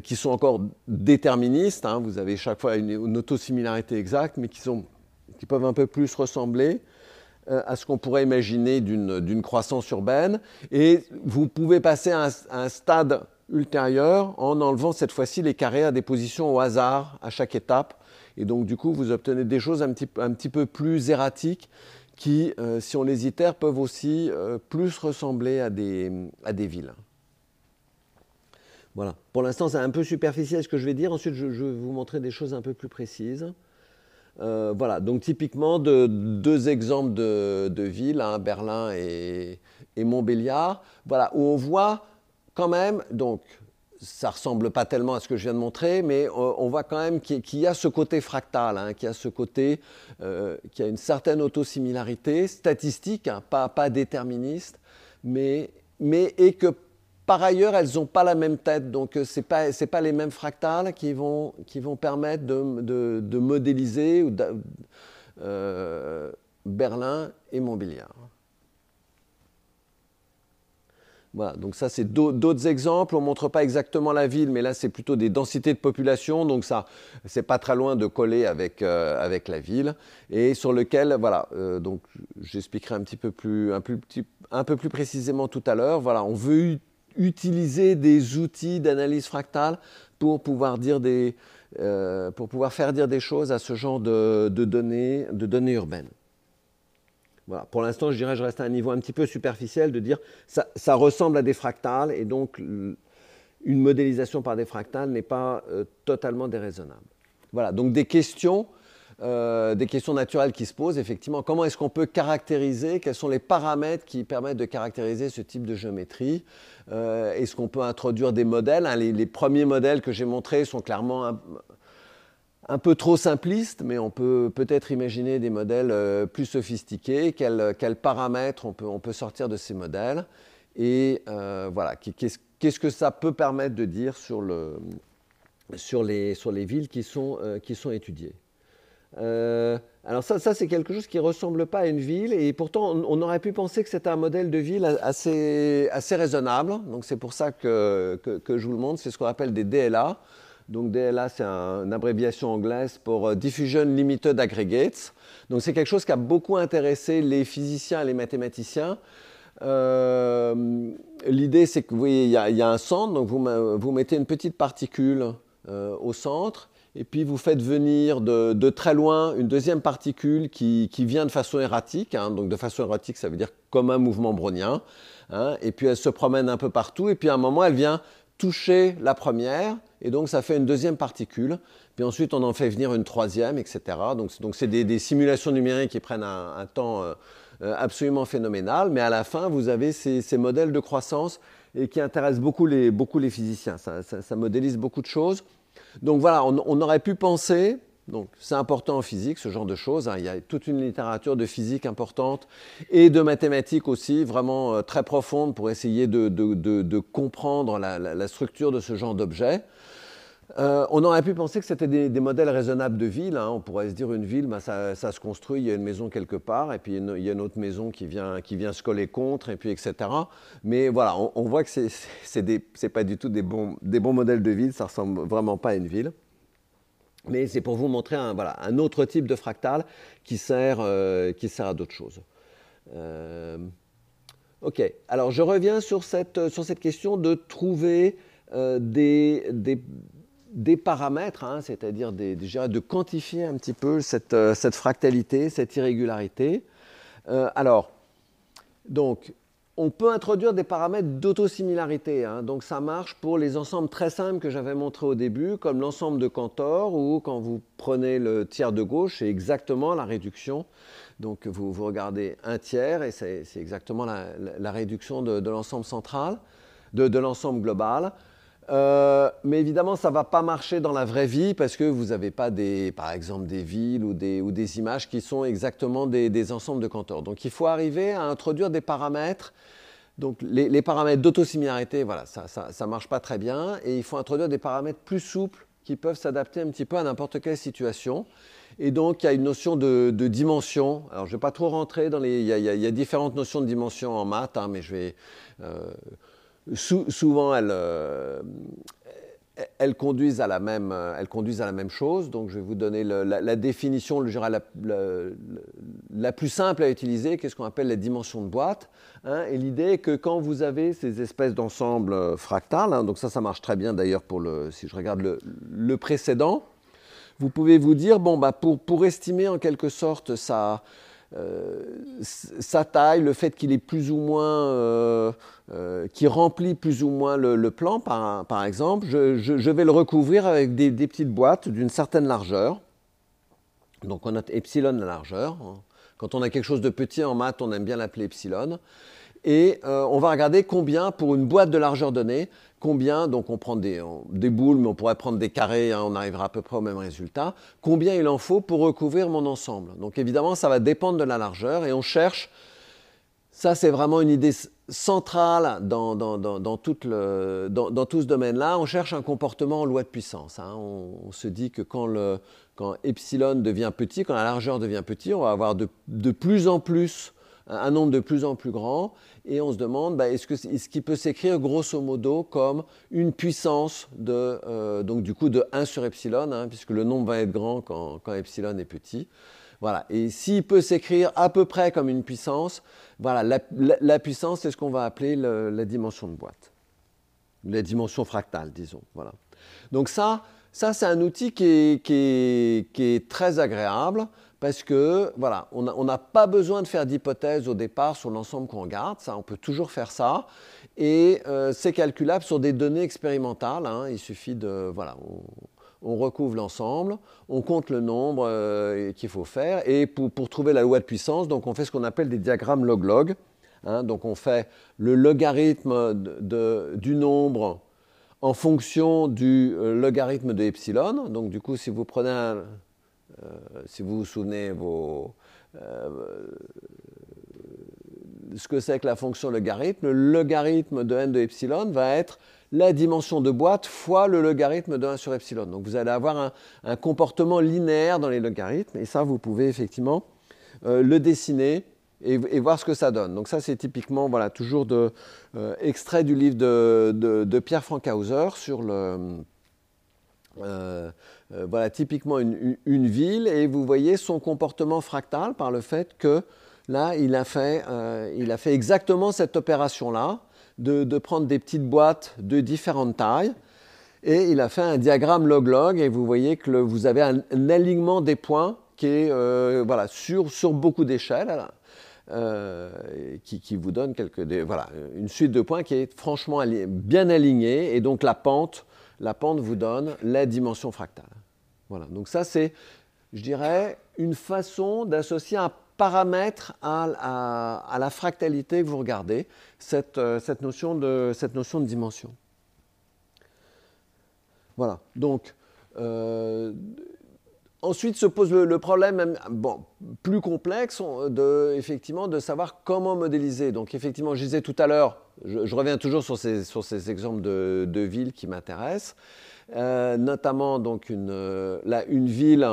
qui sont encore déterministes. Hein. Vous avez chaque fois une, autosimilarité exacte, mais qui, sont, qui peuvent un peu plus ressembler. Euh, à ce qu'on pourrait imaginer d'une croissance urbaine. Et vous pouvez passer à un, stade ultérieur en enlevant cette fois-ci les carrés à des positions au hasard à chaque étape. Et donc, du coup, vous obtenez des choses un petit, un petit peu plus erratiques qui, euh, si on les itère, peuvent aussi euh, plus ressembler à des, à des villes. Voilà. Pour l'instant, c'est un peu superficiel ce que je vais dire. Ensuite, je, vais vous montrer des choses un peu plus précises. Euh, voilà, donc typiquement de, deux exemples de, villes, hein, Berlin et, Montbéliard, voilà, où on voit quand même, donc ça ressemble pas tellement à ce que je viens de montrer, mais on, voit quand même qu'il y a ce côté fractal, hein, qu'il y a ce côté, euh, a une certaine autosimilarité statistique, hein, pas, pas déterministe, mais, mais et que par ailleurs, elles n'ont pas la même tête, donc euh, ce n'est pas, pas, les mêmes fractales qui vont, qui vont permettre de, de, modéliser euh, Berlin et Montbéliard. Voilà, donc ça c'est d'autres exemples. On ne montre pas exactement la ville, mais là c'est plutôt des densités de population, donc ça c'est pas très loin de coller avec, euh, avec la ville. Et sur lequel, voilà, donc j'expliquerai un petit peu plus, un, un peu plus précisément tout à l'heure. Voilà, on veut utiliser des outils d'analyse fractale pour pouvoir, dire des, euh, pour pouvoir faire dire des choses à ce genre de, données, de données urbaines. Voilà. Pour l'instant, je dirais je reste à un niveau un petit peu superficiel de dire ça, ça ressemble à des fractales et donc une modélisation par des fractales n'est pas euh, totalement déraisonnable. Voilà, donc des questions euh, des questions naturelles qui se posent, effectivement. Comment est-ce qu'on peut caractériser Quels sont les paramètres qui permettent de caractériser ce type de géométrie euh, Est-ce qu'on peut introduire des modèles hein, les, premiers modèles que j'ai montrés sont clairement un, peu trop simplistes, mais on peut peut-être imaginer des modèles euh, plus sophistiqués. Quels, paramètres on peut, sortir de ces modèles Et voilà, qu'est-ce que ça peut permettre de dire sur, le, sur, les, villes qui sont étudiées euh, alors ça, ça c'est quelque chose qui ne ressemble pas à une ville et pourtant on, aurait pu penser que c'était un modèle de ville assez, assez raisonnable. Donc c'est pour ça que, que, je vous le montre, c'est ce qu'on appelle des DLA. Donc DLA c'est une abréviation anglaise pour euh, Diffusion Limited Aggregates. Donc c'est quelque chose qui a beaucoup intéressé les physiciens et les mathématiciens. Euh, l'idée c'est que vous voyez, il y, a un centre, donc vous, vous mettez une petite particule au centre et puis vous faites venir de, très loin une deuxième particule qui, vient de façon erratique. Hein. donc de façon erratique, ça veut dire comme un mouvement brownien. Hein. et puis elle se promène un peu partout. Et puis à un moment, elle vient toucher la première. Et donc ça fait une deuxième particule. Puis ensuite, on en fait venir une troisième, etc. Donc c'est des, simulations numériques qui prennent un, temps euh, euh, absolument phénoménal. Mais à la fin, vous avez ces, modèles de croissance et qui intéressent beaucoup les physiciens. ça modélise beaucoup de choses. Donc voilà, on, aurait pu penser, donc c'est important en physique, ce genre de choses, hein. il y a toute une littérature de physique importante et de mathématiques aussi, vraiment euh, très profonde pour essayer de, comprendre la, structure de ce genre d'objet. Euh, on aurait pu penser que c'était des, modèles raisonnables de ville. Hein. On pourrait se dire une ville, bah, ça, se construit, il y a une maison quelque part, et puis il y a une autre maison qui vient, qui vient se coller contre, et puis etc. Mais voilà, on, voit que ce n'est pas du tout des bons, modèles de ville, ça ressemble vraiment pas à une ville. Mais c'est pour vous montrer un, autre type de fractal qui sert, euh, qui sert à d'autres choses. Euh, ok, alors je reviens sur cette, question de trouver des des paramètres, hein, c'est-à-dire de quantifier un petit peu cette, euh, fractalité, cette irrégularité. Euh, alors, donc, on peut introduire des paramètres d'autosimilarité. Hein. Donc ça marche pour les ensembles très simples que j'avais montrés au début, comme l'ensemble de Cantor, ou quand vous prenez le tiers de gauche, c'est exactement la réduction. Donc vous, vous, regardez un tiers, et c'est exactement la, réduction de, l'ensemble central, de, l'ensemble global. Euh, mais évidemment, ça ne va pas marcher dans la vraie vie parce que vous n'avez pas, des, par exemple, des villes ou des, ou des images qui sont exactement des, ensembles de Cantor. Donc il faut arriver à introduire des paramètres. Donc les, paramètres d'autosimilarité, voilà, ça ne marche pas très bien. Et il faut introduire des paramètres plus souples qui peuvent s'adapter un petit peu à n'importe quelle situation. Et donc, il y a une notion de, dimension. Alors, je ne vais pas trop rentrer dans les. Il y, a, différentes notions de dimension en maths, hein, mais je vais. Euh, souvent, euh, elles, conduisent à la même, la chose. Donc, je vais vous donner la, définition, je dirais, la, plus simple à utiliser, qu'est-ce qu'on appelle la dimension de boîte. Hein. et l'idée est que quand vous avez ces espèces d'ensembles fractales, hein, donc ça, ça marche très bien d'ailleurs pour le, si je regarde le, précédent, vous pouvez vous dire, bon, bah, pour, estimer en quelque sorte euh, sa taille, le fait qu'il est plus ou moins, euh, euh, qui remplit plus ou moins le, plan, par, exemple, je, vais le recouvrir avec des, petites boîtes d'une certaine largeur. Donc on a epsilon la largeur. Quand on a quelque chose de petit en maths, on aime bien l'appeler epsilon. Et on va regarder combien, pour une boîte de largeur donnée, combien, donc on prend des, boules, mais on pourrait prendre des carrés, hein, on arrivera à peu près au même résultat, combien il en faut pour recouvrir mon ensemble? Donc évidemment, ça va dépendre de la largeur et on cherche, ça c'est vraiment une idée centrale dans, tout, ce domaine-là, on cherche un comportement en loi de puissance. Hein. On, se dit que quand, epsilon devient petit, quand la largeur devient petit, on va avoir de plus en plus un nombre de plus en plus grand, et on se demande bah, est-ce qu'il ce peut s'écrire grosso modo comme une puissance de, euh, donc du coup de 1 sur epsilon, hein, puisque le nombre va être grand quand, epsilon est petit. Voilà. Et s'il peut s'écrire à peu près comme une puissance, voilà, la, puissance, c'est ce qu'on va appeler la dimension de boîte. La dimension fractale, disons. Voilà. Donc ça, ça c'est un outil qui qui est très agréable parce que voilà, on n'a pas besoin de faire d'hypothèse au départ sur l'ensemble qu'on regarde, ça, on peut toujours faire ça, et euh, c'est calculable sur des données expérimentales. Hein. il suffit de voilà, on, recouvre l'ensemble, on compte le nombre euh, qu'il faut faire, et pour, trouver la loi de puissance, donc on fait ce qu'on appelle des diagrammes log-log. Hein. donc on fait le logarithme du nombre en fonction du euh, logarithme de epsilon. Donc du coup, si vous prenez un, si vous vous souvenez vos, euh, ce que c'est que la fonction logarithme, le logarithme de n de epsilon va être la dimension de boîte fois le logarithme de 1 sur epsilon. Donc vous allez avoir un, comportement linéaire dans les logarithmes, et ça, vous pouvez effectivement euh, le dessiner et, voir ce que ça donne. Donc ça, c'est typiquement, voilà, toujours de, extrait du livre de, Pierre Frankhauser sur le, euh, euh, voilà typiquement une, ville et vous voyez son comportement fractal par le fait que là il a fait, euh, il a fait exactement cette opération là de, prendre des petites boîtes de différentes tailles et il a fait un diagramme log-log et vous voyez que vous avez un, alignement des points qui est voilà, sur, sur beaucoup d'échelles. qui, vous donne quelques, voilà, une suite de points qui est franchement bien alignée et donc la pente la pente vous donne la dimension fractale. Voilà, donc ça c'est, je dirais, une façon d'associer un paramètre à, la fractalité que vous regardez, cette, euh, notion, de, dimension. Voilà, donc euh, ensuite se pose le, problème plus complexe de, savoir comment modéliser. Donc effectivement, je disais tout à l'heure, je, reviens toujours sur ces, exemples de villes qui m'intéressent, euh, notamment donc une, euh, une ville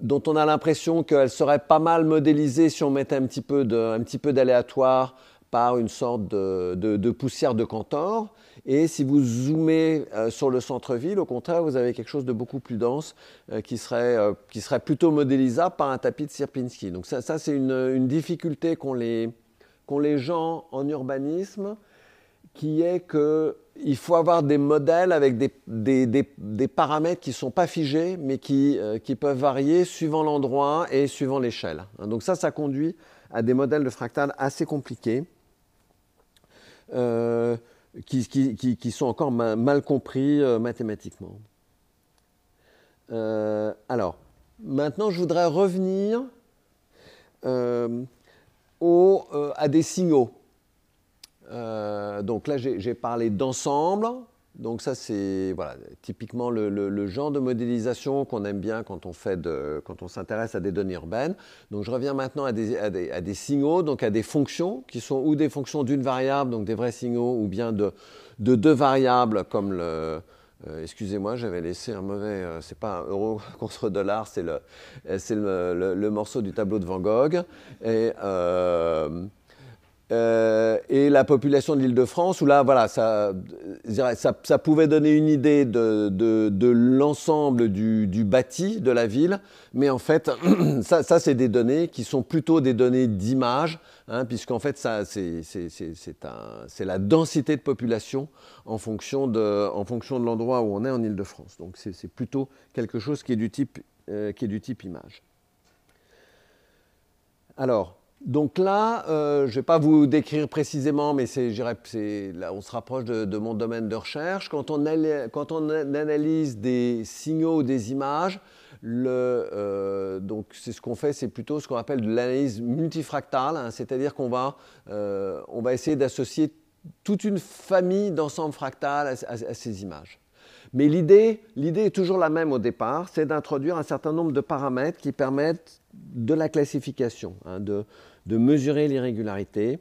dont on a l'impression qu'elle serait pas mal modélisée si on mettait un petit peu d'aléatoire par une sorte de, poussière de Cantor. Et si vous zoomez euh, sur le centre-ville, au contraire, vous avez quelque chose de beaucoup plus dense qui, serait, qui serait plutôt modélisable par un tapis de Sierpinski. Donc ça, c'est une, difficulté qu'ont les, qu'ont les gens en urbanisme qui est qu'il faut avoir des modèles avec des, paramètres qui ne sont pas figés, mais qui, euh, qui peuvent varier suivant l'endroit et suivant l'échelle. Donc ça, ça conduit à des modèles de fractales assez compliqués. qui, sont encore mal compris mathématiquement. alors, maintenant, je voudrais revenir au, à des signaux. Donc là, j'ai parlé d'ensemble, donc ça, c'est voilà, typiquement le, genre de modélisation qu'on aime bien quand on, on s'intéresse à des données urbaines. Donc je reviens maintenant à des, à des, signaux, donc à des fonctions qui sont ou des fonctions d'une variable, donc des vrais signaux, ou bien de, de deux variables comme le... Euh, excusez-moi, j'avais laissé un mauvais... Euh, c'est pas un euro contre dollar, c'est le, c'est le, le, morceau du tableau de Van Gogh. Et... Euh, euh, et la population de l'Île-de-France, où là, voilà, ça, ça, pouvait donner une idée de, l'ensemble du, bâti de la ville, mais en fait, ça, c'est des données qui sont plutôt des données d'image, hein, puisqu'en fait, ça, c'est la densité de population en fonction de, en fonction de l'endroit où on est en Île-de-France. Donc, c'est plutôt quelque chose qui est du type, euh, qui est du type image. Alors, donc là, euh, je ne vais pas vous décrire précisément, mais là, on se rapproche de, mon domaine de recherche. Quand on, analyse des signaux ou des images, euh, donc c'est ce qu'on fait, c'est plutôt ce qu'on appelle de l'analyse multifractale, hein, c'est-à-dire qu'on va, euh, va essayer d'associer toute une famille d'ensembles fractales à, ces images. Mais l'idée, l'idée est toujours la même au départ, c'est d'introduire un certain nombre de paramètres qui permettent de la classification, hein, de, de mesurer l'irrégularité.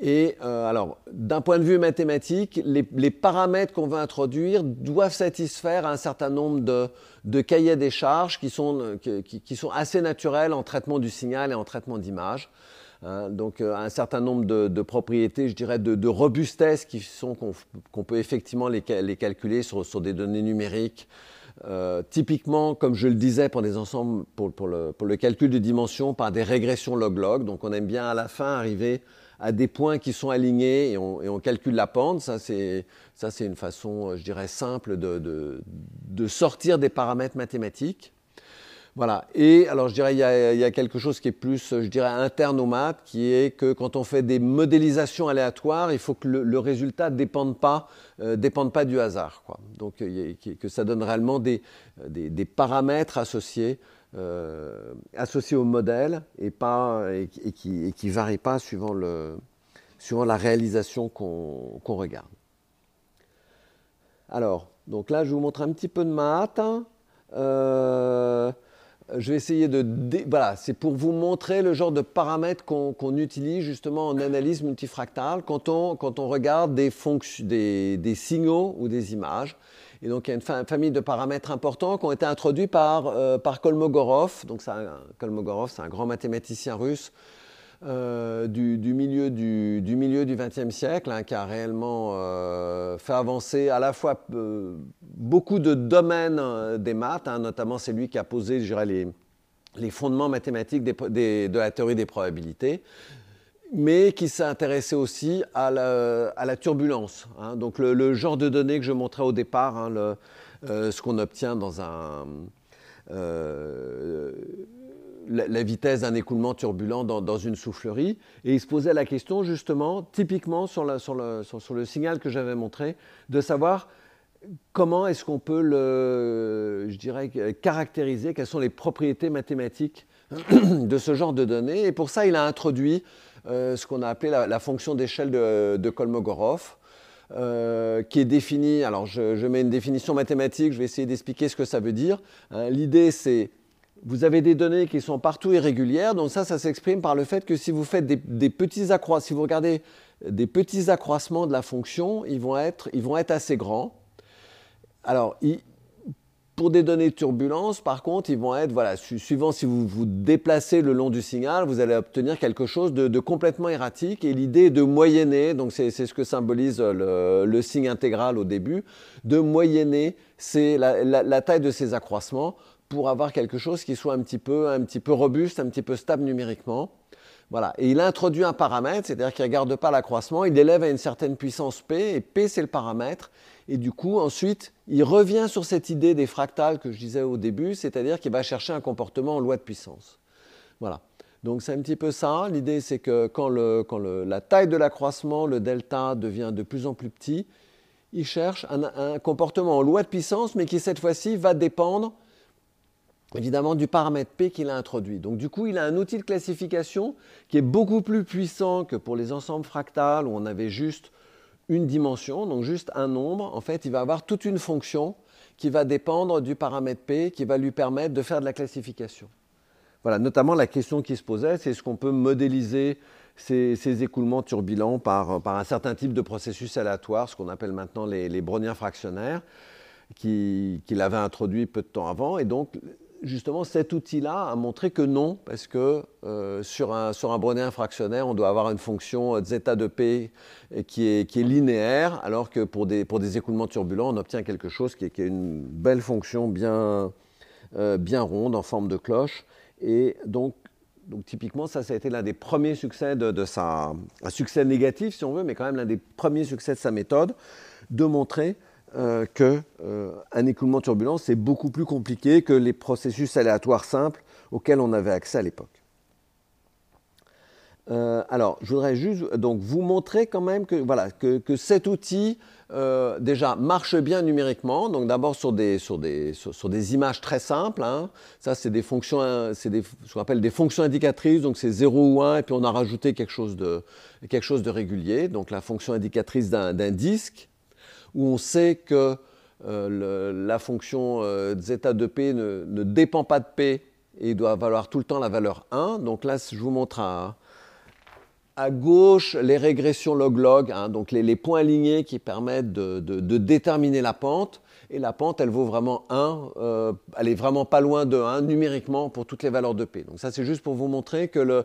Et euh, alors, d'un point de vue mathématique, les, paramètres qu'on veut introduire doivent satisfaire un certain nombre de, cahiers des charges qui sont, qui, sont, assez naturels en traitement du signal et en traitement d'image. Hein. donc, euh, un certain nombre de, propriétés, je dirais, de, robustesse qui sont qu'on peut effectivement les, calculer sur, sur, des données numériques euh, typiquement, comme je le disais pour, les ensembles, pour, le, calcul de dimensions par des régressions log-log. Donc on aime bien à la fin arriver à des points qui sont alignés et on, calcule la pente. Ça, c'est une façon, je dirais, simple de sortir des paramètres mathématiques. Voilà. Et alors, je dirais, il y, a, quelque chose qui est plus, je dirais, interne aux maths, qui est que quand on fait des modélisations aléatoires, il faut que le, résultat ne dépende pas, euh, dépende pas du hasard. Donc, que ça donne réellement des, paramètres associés, euh, associés au modèle et, qui ne varient pas suivant, la réalisation qu'on regarde. Alors, donc là, je vous montre un petit peu de maths. Euh, je vais essayer de... Voilà, c'est pour vous montrer le genre de paramètres qu'on utilise justement en analyse multifractale quand on, quand on regarde des, des, des, signaux ou des images. Et donc il y a une famille de paramètres importants qui ont été introduits par, euh, par Kolmogorov. Donc Kolmogorov, c'est un grand mathématicien russe euh, du, milieu du, du, milieu du XXe siècle, hein, qui a réellement euh, fait avancer à la fois euh, beaucoup de domaines des maths, hein, notamment c'est lui qui a posé les, les, fondements mathématiques de la théorie des probabilités, mais qui s'est intéressé aussi à la, à la turbulence. Hein. donc le, genre de données que je montrais au départ, ce qu'on obtient dans un la, vitesse d'un écoulement turbulent dans, une soufflerie. Et il se posait la question, justement, typiquement sur, le, signal que j'avais montré, de savoir comment est-ce qu'on peut le, je dirais, caractériser, quelles sont les propriétés mathématiques de ce genre de données. Et pour ça, il a introduit euh, ce qu'on a appelé la, fonction d'échelle de, Kolmogorov. Euh, qui est définie, alors je, mets une définition mathématique, je vais essayer d'expliquer ce que ça veut dire. Hein, l'idée, c'est vous avez des données qui sont partout irrégulières, donc ça, ça s'exprime par le fait que si vous faites des, petits accroissements, si vous regardez des petits accroissements de la fonction, ils vont être, ils vont être assez grands. Alors, pour des données de turbulence, par contre, ils vont être, voilà, suivant si vous vous déplacez le long du signal, vous allez obtenir quelque chose de, complètement erratique. Et l'idée de moyenner, donc c'est ce que symbolise le, signe intégral au début, de moyenner la taille de ces accroissements pour avoir quelque chose qui soit un petit peu, un petit peu robuste, un petit peu stable numériquement. Voilà. Et il introduit un paramètre, c'est-à-dire qu'il ne regarde pas l'accroissement, il l'élève à une certaine puissance P, et P c'est le paramètre. Et du coup, ensuite, il revient sur cette idée des fractales que je disais au début, c'est-à-dire qu'il va chercher un comportement en loi de puissance. Voilà. Donc c'est un petit peu ça. L'idée, c'est que quand, la taille de l'accroissement, le delta, devient de plus en plus petit, il cherche un, comportement en loi de puissance, mais qui cette fois-ci va dépendre évidemment du paramètre P qu'il a introduit. Donc du coup, il a un outil de classification qui est beaucoup plus puissant que pour les ensembles fractales où on avait juste une dimension, donc juste un nombre. En fait, il va avoir toute une fonction qui va dépendre du paramètre P qui va lui permettre de faire de la classification. Voilà, notamment la question qui se posait, c'est est-ce qu'on peut modéliser ces, écoulements turbulents par, un certain type de processus aléatoire, ce qu'on appelle maintenant les, les browniens fractionnaires, qu'il avait introduit peu de temps avant. Et donc, justement, cet outil-là a montré que non, parce que euh, sur, un, sur un brownien fractionnaire, on doit avoir une fonction zeta de p qui est, qui est linéaire, alors que pour des, pour des écoulements turbulents, on obtient quelque chose qui est, qui est une belle fonction bien, euh, bien ronde en forme de cloche. Et donc, donc typiquement, ça, ça a été l'un des premiers succès de, de, sa... Un succès négatif, si on veut, mais quand même l'un des premiers succès de sa méthode, de montrer euh, qu'un euh, écoulement turbulent, c'est beaucoup plus compliqué que les processus aléatoires simples auxquels on avait accès à l'époque. Euh, alors, je voudrais juste donc, vous montrer quand même que, voilà, que, cet outil déjà marche bien numériquement. Donc d'abord sur des, sur, des, sur, des images très simples. Hein. Ça, c'est des fonctions, c'est ce qu'on appelle des fonctions indicatrices. Donc c'est 0 ou 1, et puis on a rajouté quelque chose de, quelque chose de régulier. Donc la fonction indicatrice d'un disque, où on sait que euh, la fonction euh, zeta de p ne, dépend pas de p et doit valoir tout le temps la valeur 1. Donc là, je vous montre à, gauche, les régressions log-log, hein, donc les, points alignés qui permettent de, déterminer la pente. Et la pente, elle vaut vraiment 1, euh, elle est vraiment pas loin de 1 numériquement pour toutes les valeurs de P. Donc ça, c'est juste pour vous montrer que le, euh,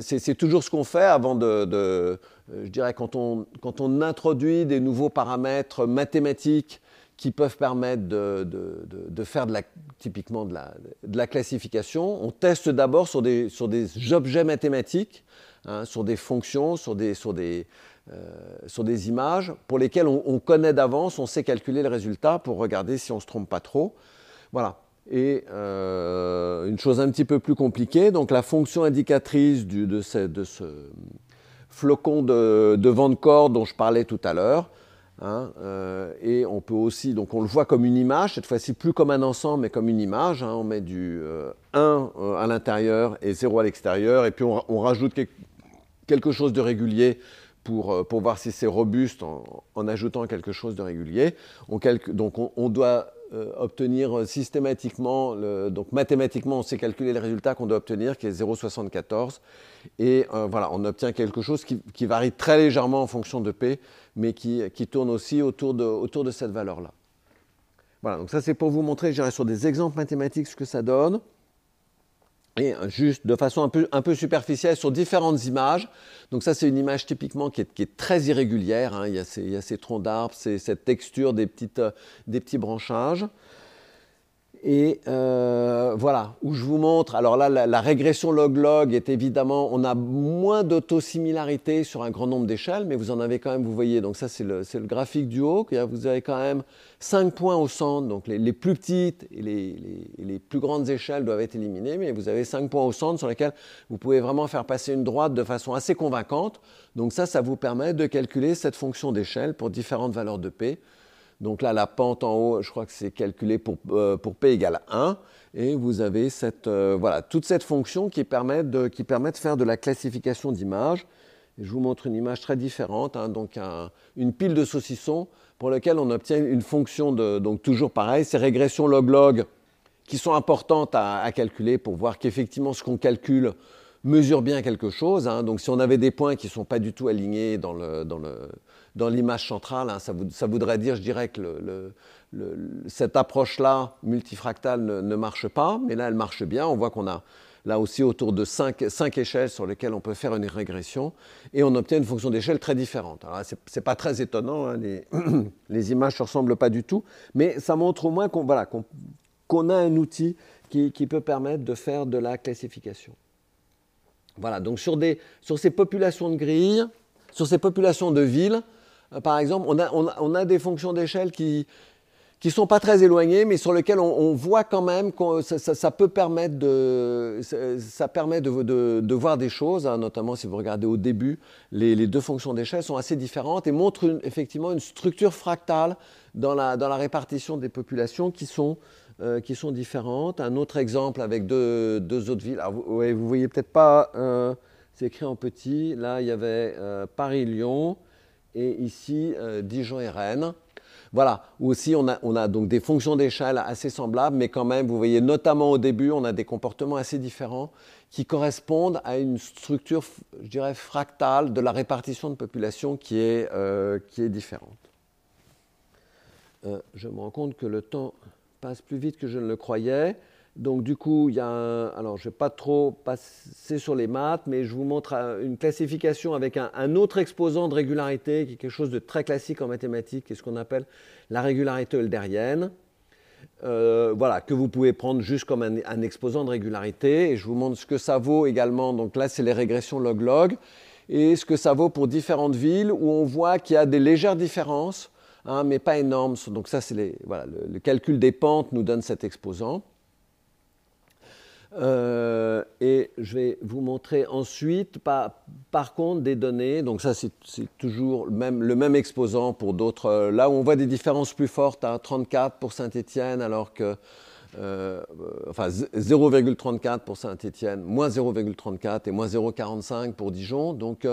c'est toujours ce qu'on fait avant de, euh, je dirais, quand on, quand on introduit des nouveaux paramètres mathématiques qui peuvent permettre de, de, faire de la, typiquement de la, de la classification. On teste d'abord sur des, sur des objets mathématiques, hein, sur des fonctions, sur des, sur, des, euh, sur des images pour lesquelles on, connaît d'avance, on sait calculer le résultat pour regarder si on ne se trompe pas trop. Voilà. Et euh, une chose un petit peu plus compliquée, donc la fonction indicatrice de, ce, flocon de, vent de corde dont je parlais tout à l'heure, Hein, euh, et on peut aussi, donc on le voit comme une image, cette fois-ci plus comme un ensemble, mais comme une image. Hein. on met du 1 euh, à l'intérieur et 0 à l'extérieur, et puis on, rajoute quelque chose de régulier pour, pour voir si c'est robuste en, ajoutant quelque chose de régulier. On donc on, doit obtenir systématiquement, donc mathématiquement, on sait calculer le résultat qu'on doit obtenir, qui est 0,74. Et voilà, on obtient quelque chose qui, varie très légèrement en fonction de P, mais qui, tourne aussi autour de, cette valeur-là. Voilà, donc ça c'est pour vous montrer, j'irai sur des exemples mathématiques ce que ça donne. Et juste de façon un peu, superficielle sur différentes images. Donc ça c'est une image typiquement qui est, très irrégulière. Hein. Il, y a ces, troncs d'arbres, cette texture des, des petits branchages. Et euh, voilà, où je vous montre. Alors là, la, régression log-log est évidemment, on a moins d'autosimilarité sur un grand nombre d'échelles, mais vous en avez quand même, vous voyez, donc ça c'est le, graphique du haut, vous avez quand même 5 points au centre, donc les, plus petites et les, les, plus grandes échelles doivent être éliminées, mais vous avez 5 points au centre sur lesquels vous pouvez vraiment faire passer une droite de façon assez convaincante. Donc ça, ça vous permet de calculer cette fonction d'échelle pour différentes valeurs de P. Donc là, la pente en haut, je crois que c'est calculé pour, euh, pour, P égale 1. Et vous avez cette, euh, voilà, toute cette fonction qui permet, de, qui permet de faire de la classification d'images. Je vous montre une image très différente, hein, donc une pile de saucissons pour laquelle on obtient une fonction de, donc toujours pareil, ces régressions log-log qui sont importantes à, calculer pour voir qu'effectivement ce qu'on calcule mesure bien quelque chose. Hein. Donc si on avait des points qui ne sont pas du tout alignés dans le, dans le, dans l'image centrale. Hein, ça, voudrait dire, je dirais, que cette approche-là, multifractale, ne, marche pas, mais là, elle marche bien. On voit qu'on a là aussi autour de cinq, échelles sur lesquelles on peut faire une régression, et on obtient une fonction d'échelle très différente. Alors, ce n'est pas très étonnant, hein, les, images ne se ressemblent pas du tout, mais ça montre au moins qu'on a un outil qui, peut permettre de faire de la classification. Voilà, donc sur, ces populations de grilles, sur ces populations de villes, par exemple, on a, des fonctions d'échelle qui, qui sont pas très éloignés, mais sur lesquels on, voit quand même que ça, peut permettre de, ça, permet de, voir des choses, hein, notamment si vous regardez au début, les, deux fonctions d'échelle sont assez différentes et montrent effectivement une structure fractale dans la, dans la répartition des populations qui sont, euh, qui sont différentes. Un autre exemple avec deux, deux autres villes. vous, ne voyez peut-être pas, euh, c'est écrit en petit, là il y avait euh, Paris-Lyon et ici Dijon et Rennes. Voilà, aussi on a, donc des fonctions d'échelle assez semblables, mais quand même, vous voyez, notamment au début, on a des comportements assez différents qui correspondent à une structure, je dirais, fractale de la répartition de population qui est, euh, qui est différente. Euh, je me rends compte que le temps passe plus vite que je ne le croyais. Donc du coup, il y a un, alors je ne vais pas trop passer sur les maths, mais je vous montre une classification avec un, autre exposant de régularité, qui est quelque chose de très classique en mathématiques, qui est ce qu'on appelle la régularité elderienne. Euh, voilà, que vous pouvez prendre juste comme un, exposant de régularité. Et je vous montre ce que ça vaut également. Donc là, c'est les régressions log-log. Et ce que ça vaut pour différentes villes où on voit qu'il y a des légères différences, hein, mais pas énormes. Donc ça, c'est voilà, le calcul des pentes nous donne cet exposant. Euh, et je vais vous montrer ensuite, par, contre, des données. Donc ça, c'est toujours le même, exposant pour d'autres. Euh, là où on voit des différences plus fortes, à 34 pour Saint-Étienne, alors que euh, enfin 0,34 pour Saint-Étienne, moins 0,34 et moins 0,45 pour Dijon. Donc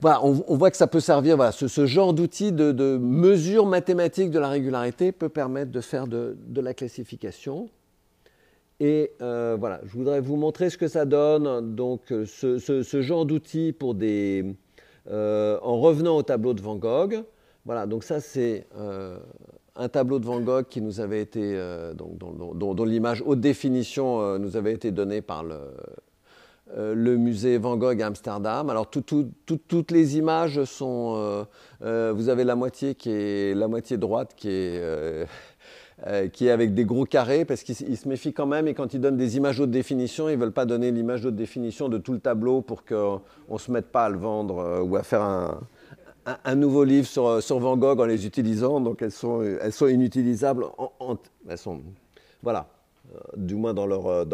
voilà, on, voit que ça peut servir, voilà, ce, genre d'outil de, mesure mathématique de la régularité peut permettre de faire de la classification. Et euh, voilà, je voudrais vous montrer ce que ça donne. Donc, euh, ce, genre d'outil pour des. Euh, en revenant au tableau de Van Gogh. Voilà, donc ça, c'est un tableau de Van Gogh qui nous avait été. donc, dont, l'image haute définition nous avait été donnée par le, musée Van Gogh à Amsterdam. Alors toutes les images sont, vous avez la moitié qui est la moitié droite qui est euh, qui est avec des gros carrés, parce qu'ils se méfient quand même, et quand ils donnent des images haute définition, ils ne veulent pas donner l'image haute définition de tout le tableau pour qu'on ne se mette pas à le vendre euh, ou à faire un, un, nouveau livre sur, euh, sur, Van Gogh en les utilisant. Donc elles sont, elles sont inutilisables. En, elles sont, voilà. Euh, du moins dans leur, euh,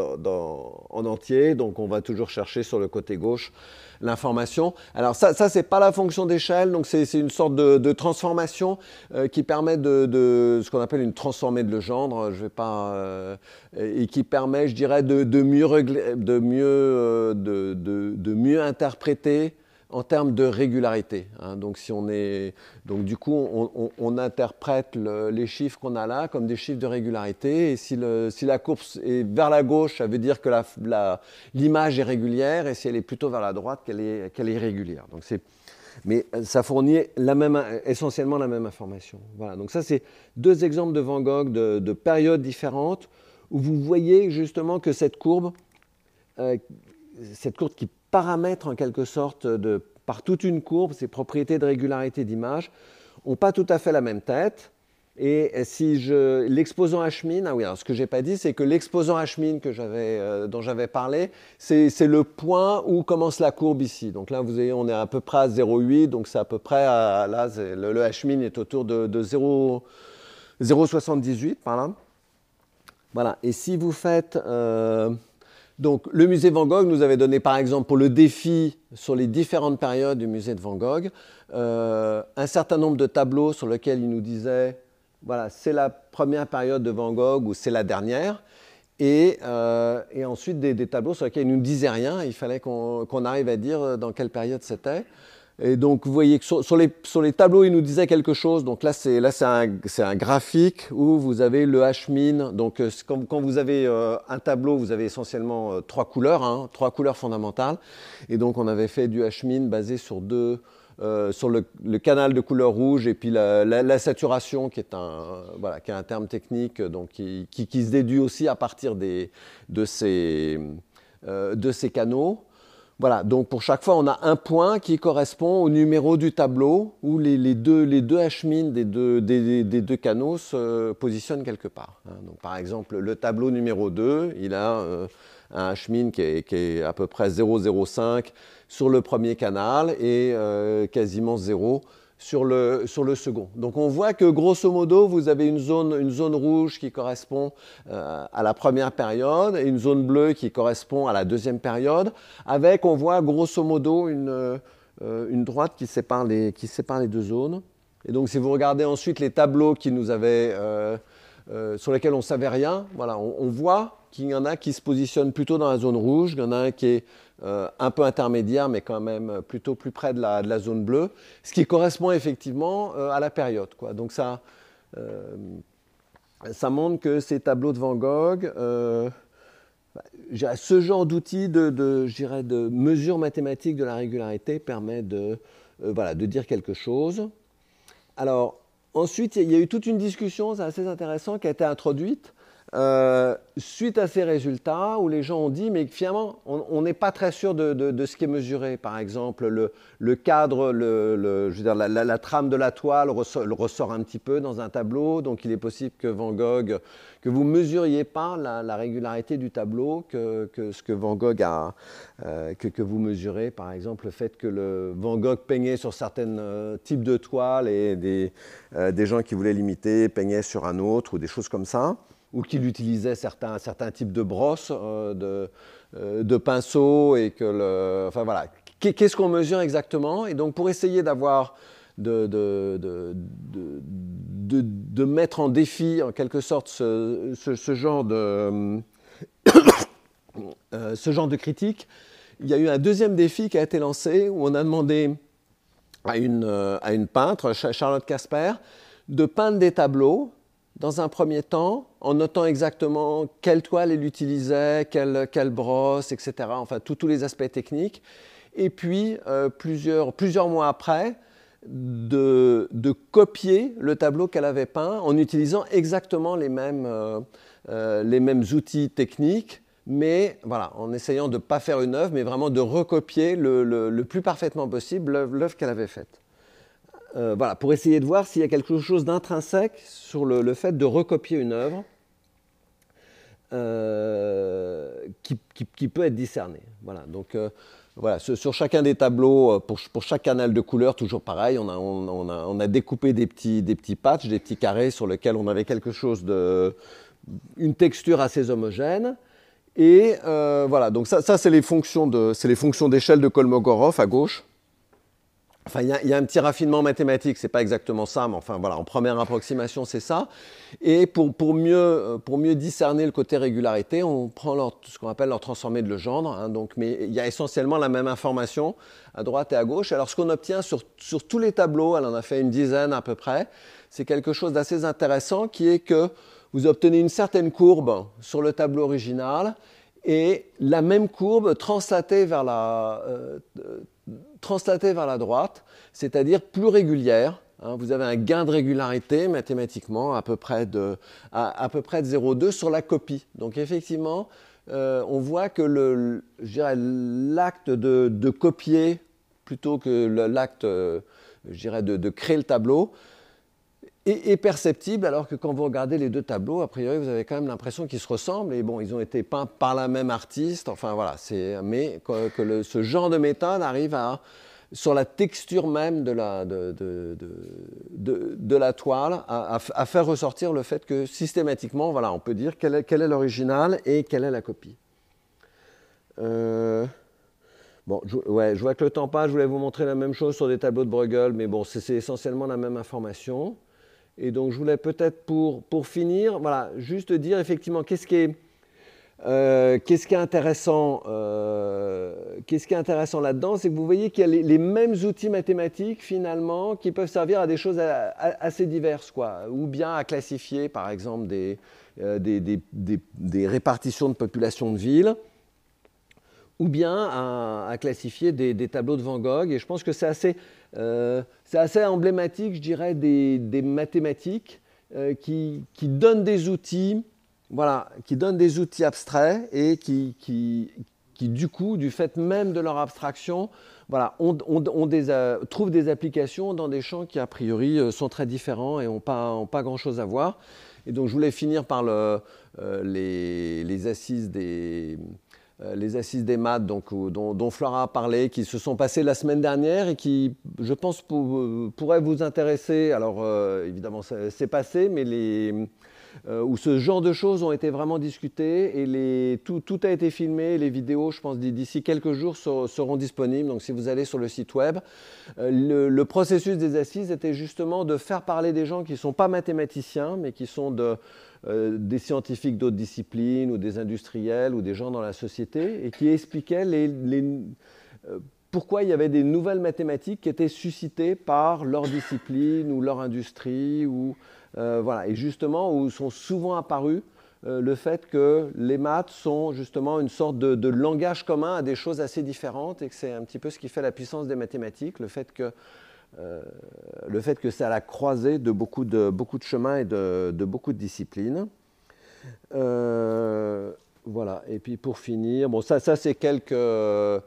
en entier. Donc on va toujours chercher sur le côté gauche l'information. Alors ça, ça c'est pas la fonction d'échelle, donc c'est une sorte de, transformation euh, qui permet de, ce qu'on appelle une transformée de Legendre. Je vais pas et qui permet, je dirais, de, mieux, de mieux, de, mieux interpréter en termes de régularité. Hein. Donc, si on est, donc, du coup, on, interprète les chiffres qu'on a là comme des chiffres de régularité. Et si, la courbe est vers la gauche, ça veut dire que l'image est régulière. Et si elle est plutôt vers la droite, qu'elle est, irrégulière. Donc, c'est, mais ça fournit essentiellement la même information. Voilà. Donc, ça, c'est deux exemples de Van Gogh de, de, périodes différentes où vous voyez justement que cette courbe, euh, cette courbe qui paramètres en quelque sorte de, par toute une courbe, ces propriétés de régularité d'image, n'ont pas tout à fait la même tête. Et si je l'exposant H-min, ah oui, alors ce que j'ai pas dit, c'est que l'exposant H-min euh, dont j'avais parlé, c'est, le point où commence la courbe ici. Donc là, vous voyez, on est à peu près à 0,8, donc c'est à peu près là, le, le H-min est autour de, 0,78 par là. Voilà. Et si vous faites euh, donc, le musée Van Gogh nous avait donné, par exemple, pour le défi sur les différentes périodes du musée de Van Gogh, euh, un certain nombre de tableaux sur lesquels il nous disait, voilà, c'est la première période de Van Gogh ou c'est la dernière. Et, euh, ensuite des, tableaux sur lesquels il ne nous disait rien, il fallait qu'on arrive à dire dans quelle période c'était. Et donc, vous voyez que sur, les, sur, les, tableaux, il nous disait quelque chose. Donc là, c'est un, un, graphique où vous avez le H-min. Donc, euh, quand, vous avez euh, un tableau, vous avez essentiellement euh, trois couleurs, hein, trois couleurs fondamentales. Et donc, on avait fait du H-min basé sur deux, sur le, canal de couleur rouge et puis la, saturation, qui est un, voilà, qui est un terme technique, donc qui, qui, qui, se déduit aussi à partir des, de ces, de ces canaux. Voilà, donc pour chaque fois, on a un point qui correspond au numéro du tableau où les, deux, H-min des deux, des, deux, canaux se positionnent quelque part. Hein. Donc, par exemple, le tableau numéro 2, il a euh, un H-min qui, est, à peu près 0,05 sur le premier canal et euh, quasiment 0 sur le, sur le second. Donc on voit que grosso modo, vous avez une zone, une zone rouge qui correspond euh, à la première période et une zone bleue qui correspond à la deuxième période, avec, on voit grosso modo une, euh, une droite qui sépare, les, qui sépare les deux zones. Et donc si vous regardez ensuite les tableaux qui nous avaient, euh, sur lesquels on ne savait rien, voilà, on, on voit qu'il y en a qui se positionnent plutôt dans la zone rouge, il y en a un qui est euh, un peu intermédiaire, mais quand même plutôt plus près de la, zone bleue, ce qui correspond effectivement euh, à la période. Donc ça, euh, ça montre que ces tableaux de Van Gogh, bah, ce genre d'outil de, de, de mesure mathématique de la régularité permet de, voilà, de dire quelque chose. Alors, ensuite, il y a eu toute une discussion, assez intéressant, qui a été introduite euh, suite à ces résultats, où les gens ont dit, mais finalement, on n'est pas très sûr de, ce qui est mesuré. Par exemple, le, cadre, la, trame de la toile ressort, un petit peu dans un tableau, donc il est possible que Van Gogh, que vous mesuriez pas la, régularité du tableau, que, ce que Van Gogh a, euh, que, vous mesurez, par exemple, le fait que Van Gogh peignait sur certains euh, types de toiles et des, des gens qui voulaient l'imiter peignaient sur un autre, ou des choses comme ça ou qu'il utilisait certains, certains types de brosses, euh, de, euh, de, pinceaux, et que le, enfin voilà, qu'est-ce qu'on mesure exactement? Et donc pour essayer d'avoir de, de, de, mettre en défi en quelque sorte ce, ce, genre de euh, ce genre de critique, il y a eu un deuxième défi qui a été lancé où on a demandé à une, à une peintre, Charlotte Casper, de peindre des tableaux dans un premier temps, en notant exactement quelle toile elle utilisait, quelle, brosse, etc. Enfin, tous les aspects techniques. Et puis, euh, plusieurs, mois après, de, copier le tableau qu'elle avait peint en utilisant exactement les mêmes, euh, euh, les mêmes outils techniques, mais voilà, en essayant de ne pas faire une œuvre, mais vraiment de recopier le, le plus parfaitement possible l'œuvre qu'elle avait faite. Euh, voilà, pour essayer de voir s'il y a quelque chose d'intrinsèque sur le, fait de recopier une œuvre euh, qui, peut être discerné. Voilà, donc euh, voilà, sur, chacun des tableaux, pour, chaque canal de couleur, toujours pareil, on a, on, a, découpé des petits, des petits patchs, des petits carrés sur lesquels on avait quelque chose de, une texture assez homogène. Et voilà, donc ça, ça c'est les fonctions d'échelle de Kolmogorov à gauche. Enfin, il y, a un petit raffinement mathématique, c'est pas exactement ça, mais enfin voilà, en première approximation, c'est ça. Et pour, pour, mieux, euh, pour mieux discerner le côté régularité, on prend ce qu'on appelle leur transformé de Legendre. Hein, donc, mais il y a essentiellement la même information à droite et à gauche. Alors, ce qu'on obtient sur, sur tous les tableaux, elle en a fait une dizaine à peu près, c'est quelque chose d'assez intéressant qui est que vous obtenez une certaine courbe sur le tableau original et la même courbe translatée vers la, euh, translatée vers la droite, c'est-à-dire plus régulière. Hein. vous avez un gain de régularité mathématiquement à peu près de, à, peu près de 0,2 sur la copie. Donc effectivement, euh, on voit que l'acte de, copier plutôt que l'acte euh, de, créer le tableau est, perceptible, alors que quand vous regardez les deux tableaux, a priori, vous avez quand même l'impression qu'ils se ressemblent. Et bon, ils ont été peints par la même artiste. Enfin voilà, mais que, ce genre de méthode arrive à, sur la texture même de la, toile, à, faire ressortir le fait que systématiquement, voilà, on peut dire quel est, quel est l'original et quelle est la copie. Euh, bon, je, ouais, je vois que le temps passe. Je voulais vous montrer la même chose sur des tableaux de Bruegel, mais bon, c'est essentiellement la même information. Et donc, je voulais peut-être pour, pour finir, voilà, juste dire effectivement qu'est-ce qui est, euh, qu'est-ce qui est intéressant, euh, qu'est-ce qui est intéressant là-dedans, c'est que vous voyez qu'il y a les, mêmes outils mathématiques finalement qui peuvent servir à des choses assez diverses, quoi, ou bien à classifier, par exemple, des, euh, des, des, des, répartitions de population de villes, ou bien à, classifier des, tableaux de Van Gogh. Et je pense que c'est assez euh, assez emblématique, je dirais, des, mathématiques euh, qui, donnent des outils, voilà, qui donnent des outils abstraits et qui, qui, du coup, du fait même de leur abstraction, voilà, on, des, euh, trouvent des applications dans des champs qui, a priori, sont très différents et n'ont pas, pas grand-chose à voir. Et donc, je voulais finir par le, les, assises des les assises des maths donc, dont, dont, Flora a parlé, qui se sont passées la semaine dernière et qui, je pense, pourraient vous intéresser. Alors, évidemment, c'est passé, mais les, euh, où ce genre de choses ont été vraiment discutées et tout, a été filmé. Les vidéos, je pense, d'ici quelques jours seront disponibles. Donc si vous allez sur le site web, euh, le, processus des assises était justement de faire parler des gens qui ne sont pas mathématiciens, mais qui sont euh, des scientifiques d'autres disciplines ou des industriels ou des gens dans la société et qui expliquaient pourquoi il y avait des nouvelles mathématiques qui étaient suscitées par leur discipline ou leur industrie ou voilà, et justement où sont souvent apparus euh, le fait que les maths sont justement une sorte de, langage commun à des choses assez différentes et que c'est un petit peu ce qui fait la puissance des mathématiques, le fait que, euh, le fait que c'est à la croisée de beaucoup de, beaucoup de chemins et de, beaucoup de disciplines. voilà, et puis pour finir, bon, ça c'est quelques. voilà,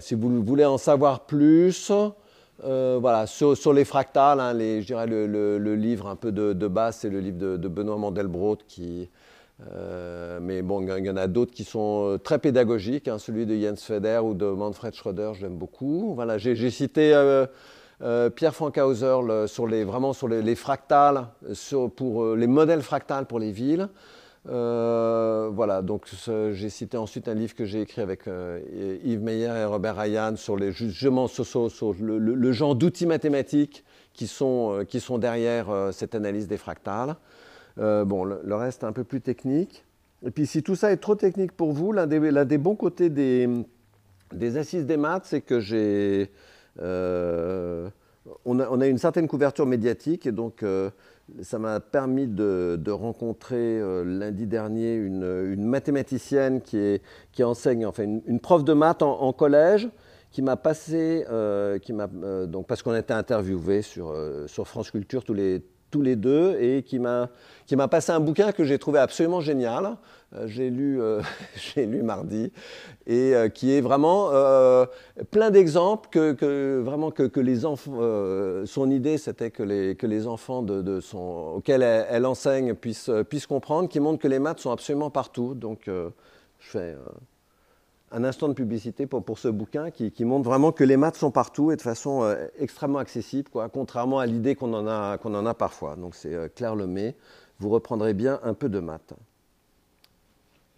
si vous voulez en savoir plus, euh, voilà, sur, les fractales, hein, je dirais le, livre un peu de, base, c'est le livre de, Benoît Mandelbrot, qui, euh, mais bon, il y en a d'autres qui sont euh, très pédagogiques, hein, celui de Jens Feder ou de Manfred Schroeder, j'aime beaucoup. Voilà, j'ai cité Pierre Frankhauser sur les, vraiment sur les, fractales, pour les modèles fractals pour les villes. Euh, voilà, donc j'ai cité ensuite un livre que j'ai écrit avec euh, Yves Meyer et Robert Ryan sur les, justement sur, le, genre d'outils mathématiques qui sont, euh, qui sont derrière cette analyse des fractales. bon, le, reste un peu plus technique. Et puis si tout ça est trop technique pour vous, l'un des, bons côtés des, des assises des maths, c'est que j'ai... A, on, a, une certaine couverture médiatique et donc ça m'a permis de, rencontrer euh, lundi dernier une, mathématicienne qui, enseigne, enfin une, prof de maths en, collège, qui m'a passé, euh, qui m'a, euh, donc parce qu'on a été interviewés sur, France Culture tous les, tous les deux et qui m'a passé un bouquin que j'ai trouvé absolument génial. Euh, j'ai lu, euh, lu mardi et euh, qui est vraiment plein d'exemples que, vraiment que, les enfants. son idée, c'était que les, que les enfants auxquels elle, enseigne puissent, puissent comprendre, qui montrent que les maths sont absolument partout. Donc, je fais un instant de publicité pour, pour ce bouquin qui, montre vraiment que les maths sont partout et de façon euh, extrêmement accessible, quoi, contrairement à l'idée qu'on en, qu'on en a parfois. Donc c'est euh, Claire Lemay. Vous reprendrez bien un peu de maths.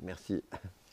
Merci.